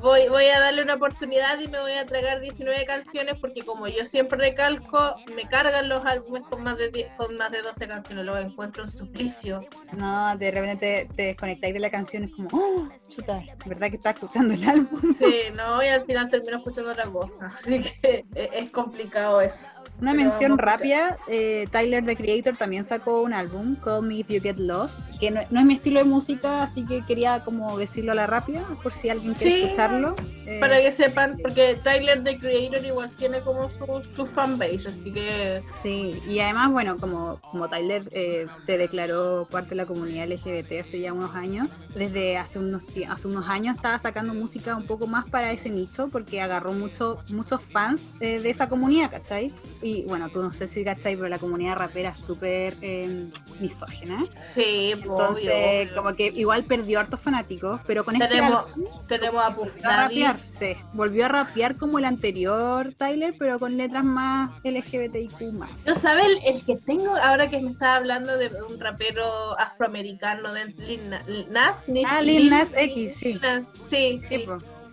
voy, voy a darle una oportunidad y me voy a tragar 19 canciones porque como yo siempre recalco, me cargan los álbumes con más de 10, con más de 12 canciones, lo encuentro un suplicio. No, de repente te, desconectáis de la canción, es como, oh, chuta, ¿verdad que estás escuchando el álbum? Sí, no, y al final termino escuchando otra cosa, así que es complicado eso. Una mención rápida, eh, Tyler the Creator también sacó un álbum, Call Me If You Get Lost, que no, no es mi estilo de música, así que quería como decirlo a la rápida, por si alguien quiere Sí, escucharlo. Para Eh, que sepan, porque Tyler, the Creator, igual tiene como su, su fanbase, así que Sí, y además, bueno, como, como Tyler eh, se declaró parte de la comunidad LGBT hace ya unos años, desde hace unos, hace unos años estaba sacando música un poco más para ese nicho, porque agarró mucho, muchos fans eh, de esa comunidad, ¿cachai? Y bueno, tú no sé si cachai, pero la comunidad rapera es súper eh, misógina. sí, Entonces, obvio, obvio. como que igual perdió hartos fanáticos, pero con este tenemos, álbum tenemos a volvió a rapear, sí, volvió a rapear como el anterior Tyler, pero con letras más LGBTIQ más. ¿No sabe el, el que tengo ahora que me estaba hablando de un rapero afroamericano de Lil Na- Lil Nas? Ah, Lil Nas X, sí. Lil Nas, Sí, Sí, sí.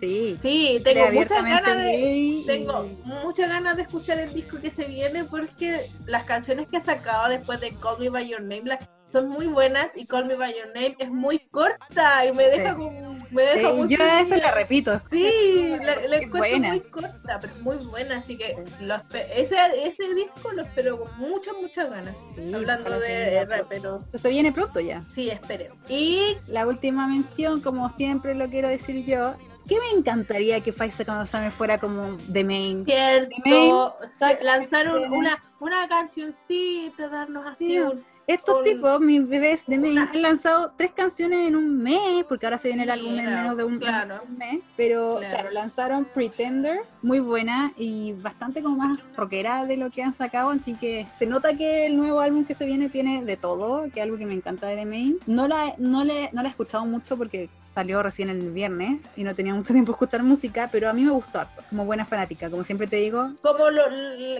Sí. Sí, tengo muchas ganas de, y- tengo muchas ganas de escuchar el disco que se viene porque las canciones que ha sacado después de Call Me By Your Name las- son muy buenas y Call Me By Your Name es muy corta y me deja Sí. con me deja Sí, mucho yo a eso miedo. la repito. Sí, la, la encuentro buena. muy corta, pero muy buena, así que lo ese, ese disco lo espero con muchas, muchas ganas. Sí, Hablando de raperos, Se viene pronto ya. sí, espero. Y La última mención, como siempre lo quiero decir yo, que me encantaría que Seconds of Summer fuera como The Main. cierto, Main, tiene- una, una cancioncita, darnos así Sí, un... Estos tipos, mis bebés de Main, Una- han lanzado tres canciones en un mes, porque ahora se viene el álbum en menos de un, claro. un mes. Pero Claro. claro, lanzaron Pretender, muy buena y bastante como más rockera de lo que han sacado, así que se nota que el nuevo álbum que se viene tiene de todo, que es algo que me encanta de The Main. No la, no, le, no la he escuchado mucho porque salió recién el viernes y no tenía mucho tiempo de escuchar música, pero a mí me gustó harto, como buena fanática, como siempre te digo. Como lo,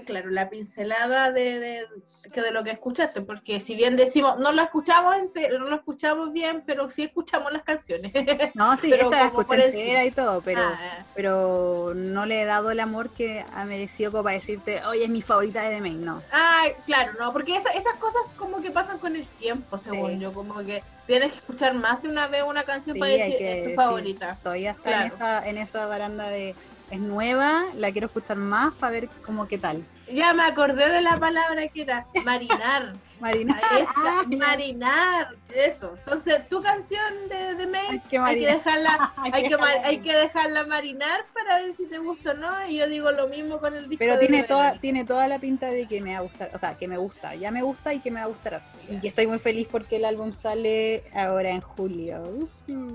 claro, la pincelada de, de, que de lo que escuchaste, porque si bien decimos, no lo escuchamos entero, no lo escuchamos bien, pero sí escuchamos las canciones. No, sí, Pero esta la escuché entera y todo, pero... Ah, pero no le he dado el amor que ha merecido como para decirte, oye, es mi favorita de The Main, no. Ah, claro, no, porque esa- esas cosas como que pasan con el tiempo, según Sí. yo, como que tienes que escuchar más de una vez una canción Sí, para decir que- es tu sí. favorita. Todavía está en, esa, en esa baranda de, es nueva, la quiero escuchar más para ver como qué tal. Ya me acordé de la palabra que era marinar. Marina, Ahí está, Ah, marinar, eso. Entonces, tu canción de, de May Hay que hay que marinar. dejarla, Hay hay que hay que dejarla marinar para ver si te gusta o no. Y yo digo lo mismo con el disco. pero de tiene Noel. toda, tiene toda la pinta de que me va a gustar, o sea, que me gusta, ya me gusta y que me va a gustar. Y que estoy muy feliz porque el álbum sale ahora en julio.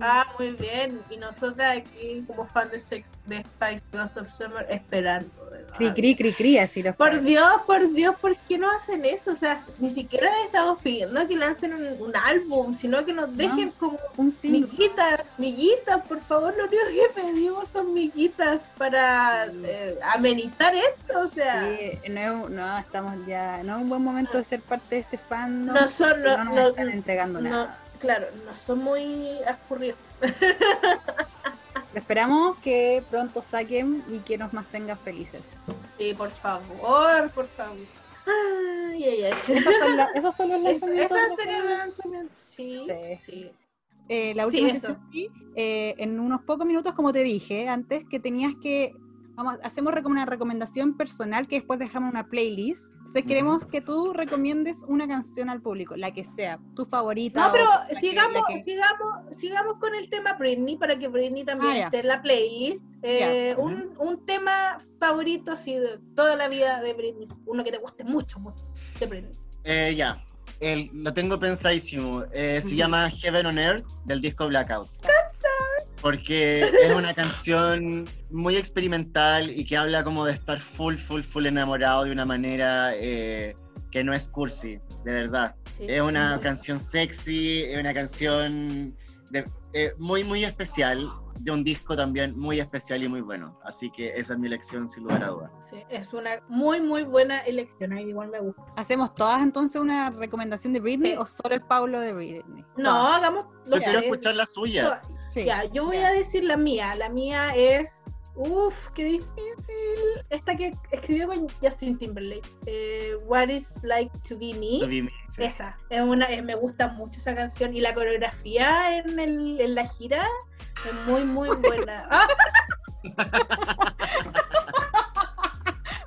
Ah, muy bien. Y nosotras aquí, como fan de, Sec- de Spice Girls of Summer, esperando. verdad. Cri, cri, cri, cri, así los Por Dios, por Dios, ¿por qué no hacen eso? O sea, ni siquiera le estamos pidiendo que lancen un, un álbum, sino que nos dejen como Un miguitas, miguitas, por favor, lo único que pedimos son miguitas para eh, amenizar esto, o sea, Sí, no, no, estamos ya, no es un buen momento de ser parte de este fan. no son, no, no nos no- están entregando nada. claro, no son muy escurridos. Esperamos que pronto saquen y que nos mantengan felices. Sí, por favor, por favor. Ay, ay, ay. Esos son, la- esos son los Eso, lanzamientos. eso de sería la un semana. lanzamiento, sí, Sí. sí. Eh, la Sí, última eso. sección, sí, eh, en unos pocos minutos, como te dije antes, que tenías que. Vamos, hacemos como una recomendación personal que después dejamos una playlist. Entonces, queremos que tú recomiendes una canción al público, la que sea, tu favorita. No, pero que- sigamos, la que- sigamos, sigamos con el tema Britney para que Britney también Ah, ya. esté en la playlist. Eh, un, un tema favorito así de toda la vida de Britney, uno que te guste mucho, mucho de Britney. Eh, ya, el- lo tengo pensadísimo. Eh, se Ujú. llama Heaven on Earth del disco Blackout. Porque es una canción muy experimental y que habla como de estar full, full, full enamorado de una manera eh, que no es cursi, de verdad. Sí. Es una canción sexy, es una canción de- eh, muy, muy especial, de un disco también muy especial y muy bueno. Así que esa es mi elección sin lugar a dudas. Sí, es una muy, muy buena elección. A mí igual me gusta. ¿Hacemos todas entonces una recomendación de Britney Sí. o solo el Pablo de Britney? No, hagamos Yo lo quiero que escuchar la suya. Sí. Ya, yo voy ya. a decir la mía. La mía es. Uf, qué difícil. Esta que escribió con Justin Timberlake. Eh, What is like to be me. Sí. Esa, es una, eh, me gusta mucho esa canción y la coreografía en, el, en la gira es muy, muy buena. ¡Ah!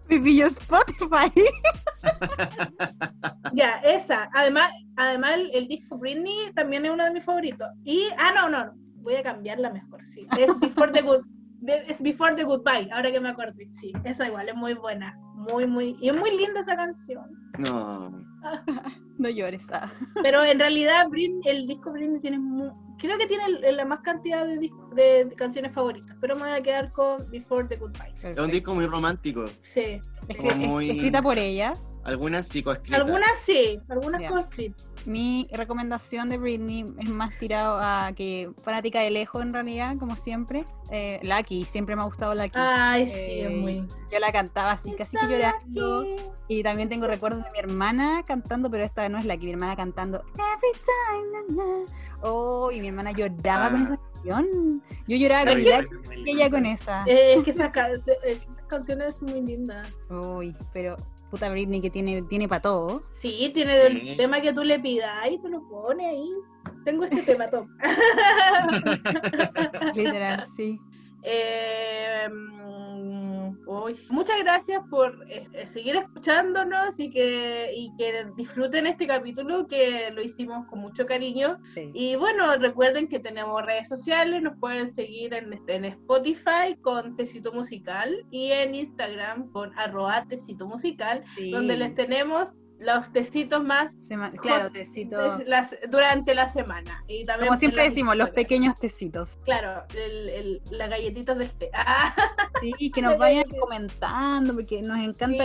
Mi pillo Spotify. ya, esa. Además, además el, el, disco Britney también es uno de mis favoritos. Y, ah, no, no, voy a cambiarla mejor, sí. Es Before the Good. Es Before the Goodbye, ahora que me acordé. Sí, esa igual es muy buena. Muy, muy. Y es muy linda esa canción. No. no llores. Ah. Pero en realidad, el disco Britney tiene. creo que tiene la más cantidad de, de, canciones favoritas. Pero me voy a quedar con Before the Goodbye. Es un disco muy romántico. Sí. escrita por ellas. Algunas sí coescritas. Algunas sí, algunas coescritas. Mi recomendación de Britney es más tirado a que fanática de lejos en realidad, como siempre. Eh, Lucky, siempre me ha gustado Lucky. Ay, sí, es eh, muy. Yo la cantaba así, casi que llorando. Y también tengo recuerdos de mi hermana cantando, pero esta no es Lucky, mi hermana cantando Every time. Oh, y mi hermana lloraba con ah. esa canción. Yo lloraba con ella, ella con esa. Eh, es que esa, esa canción es muy linda. Uy, pero puta Britney que tiene, tiene para todo. Sí, tiene el tema que tú le pidas y te lo pone ahí. Tengo este tema top. Literal, sí. Eh, Muchas gracias por eh, eh, seguir escuchándonos y que, y que disfruten este capítulo que lo hicimos con mucho cariño. Y bueno, recuerden que tenemos redes sociales, nos pueden seguir en, en Spotify con Tecito Musical y en Instagram con arroba Tecito Musical, donde les tenemos los tecitos más claro tecitos durante la semana. Y también como siempre decimos los pequeños tecitos. Claro el, las galletitas de este. Sí que nos vayan comentando porque nos encanta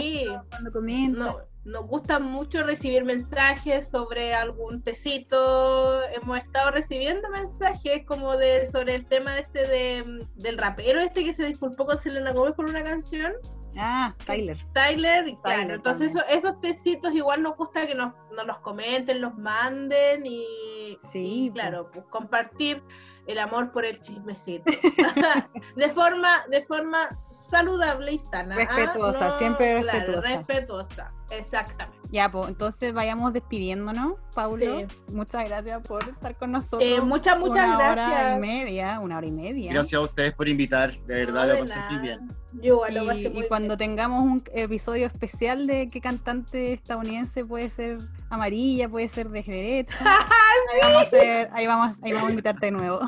cuando comentan. Nos gusta mucho recibir mensajes sobre algún tecito. Hemos estado recibiendo mensajes como de sobre el tema este de, del rapero este que se disculpó con Selena Gómez por una canción. Ah, Tyler. Tyler, y claro. Entonces esos tecitos igual nos gusta que nos, los comenten, los manden y, sí, claro, pues compartir el amor por el chismecito. de forma, de forma saludable y sana. ¿ah? Respetuosa, siempre respetuosa. respetuosa, exactamente. Ya, pues entonces vayamos despidiéndonos, Paulo. Muchas gracias por estar con nosotros. Eh, muchas, muchas una gracias. Una hora y media, una hora y media. Gracias a ustedes por invitar, de verdad lo pasé muy bien. Yo lo pasé muy y cuando tengamos un episodio especial de qué cantante estadounidense puede ser amarilla, puede ser de derecha. ahí, vamos a hacer, ahí, vamos, ahí vamos a invitarte de nuevo.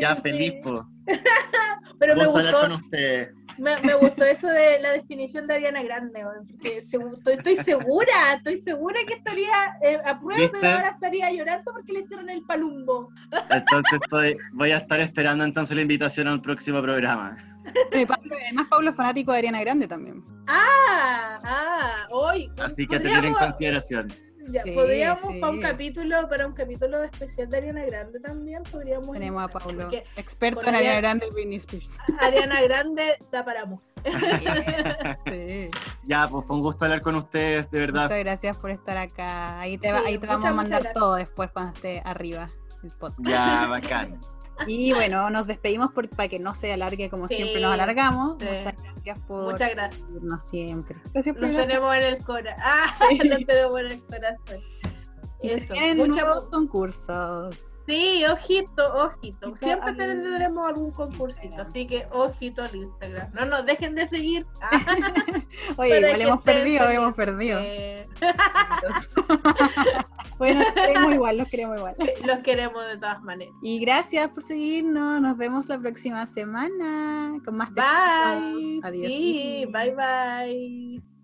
ya, feliz, Pero me gustó. Con usted. Me, me, gustó eso de la definición de Ariana Grande, porque estoy, estoy, segura, estoy segura que estaría eh, a prueba, pero ahora estaría llorando porque le hicieron el palumbo. Entonces estoy, voy a estar esperando entonces la invitación al próximo programa. Además, Pablo es fanático de Ariana Grande también. Ah, ah, hoy. Así que tener en consideración. Ya, podríamos para un capítulo, para un capítulo especial de Ariana Grande también, podríamos. Tenemos a Paulo, experto en Ariana Grande y Britney Spears. Ariana Grande da para mucho. Ya, pues fue un gusto hablar con ustedes, de verdad. Muchas gracias por estar acá. Ahí te, ahí te vamos a mandar todo después cuando esté arriba el podcast. Ya, bacán. Y bueno, nos despedimos por, para que no se alargue como siempre nos alargamos. Muchas gracias por Muchas gracias. siempre. Gracias por tenemos en el corazón. Ah, lo tenemos en el corazón. Y Eso. nuevos concursos. Sí, ojito, ojito. Siempre tendremos algún concursito, así que ojito al Instagram. No nos dejen de seguir. Oye, igual hemos perdido, hemos perdido. bueno, los queremos igual, los queremos igual. Los queremos de todas maneras. Y gracias por seguirnos. Nos vemos la próxima semana con más Bye. Adiós. Sí, bye bye.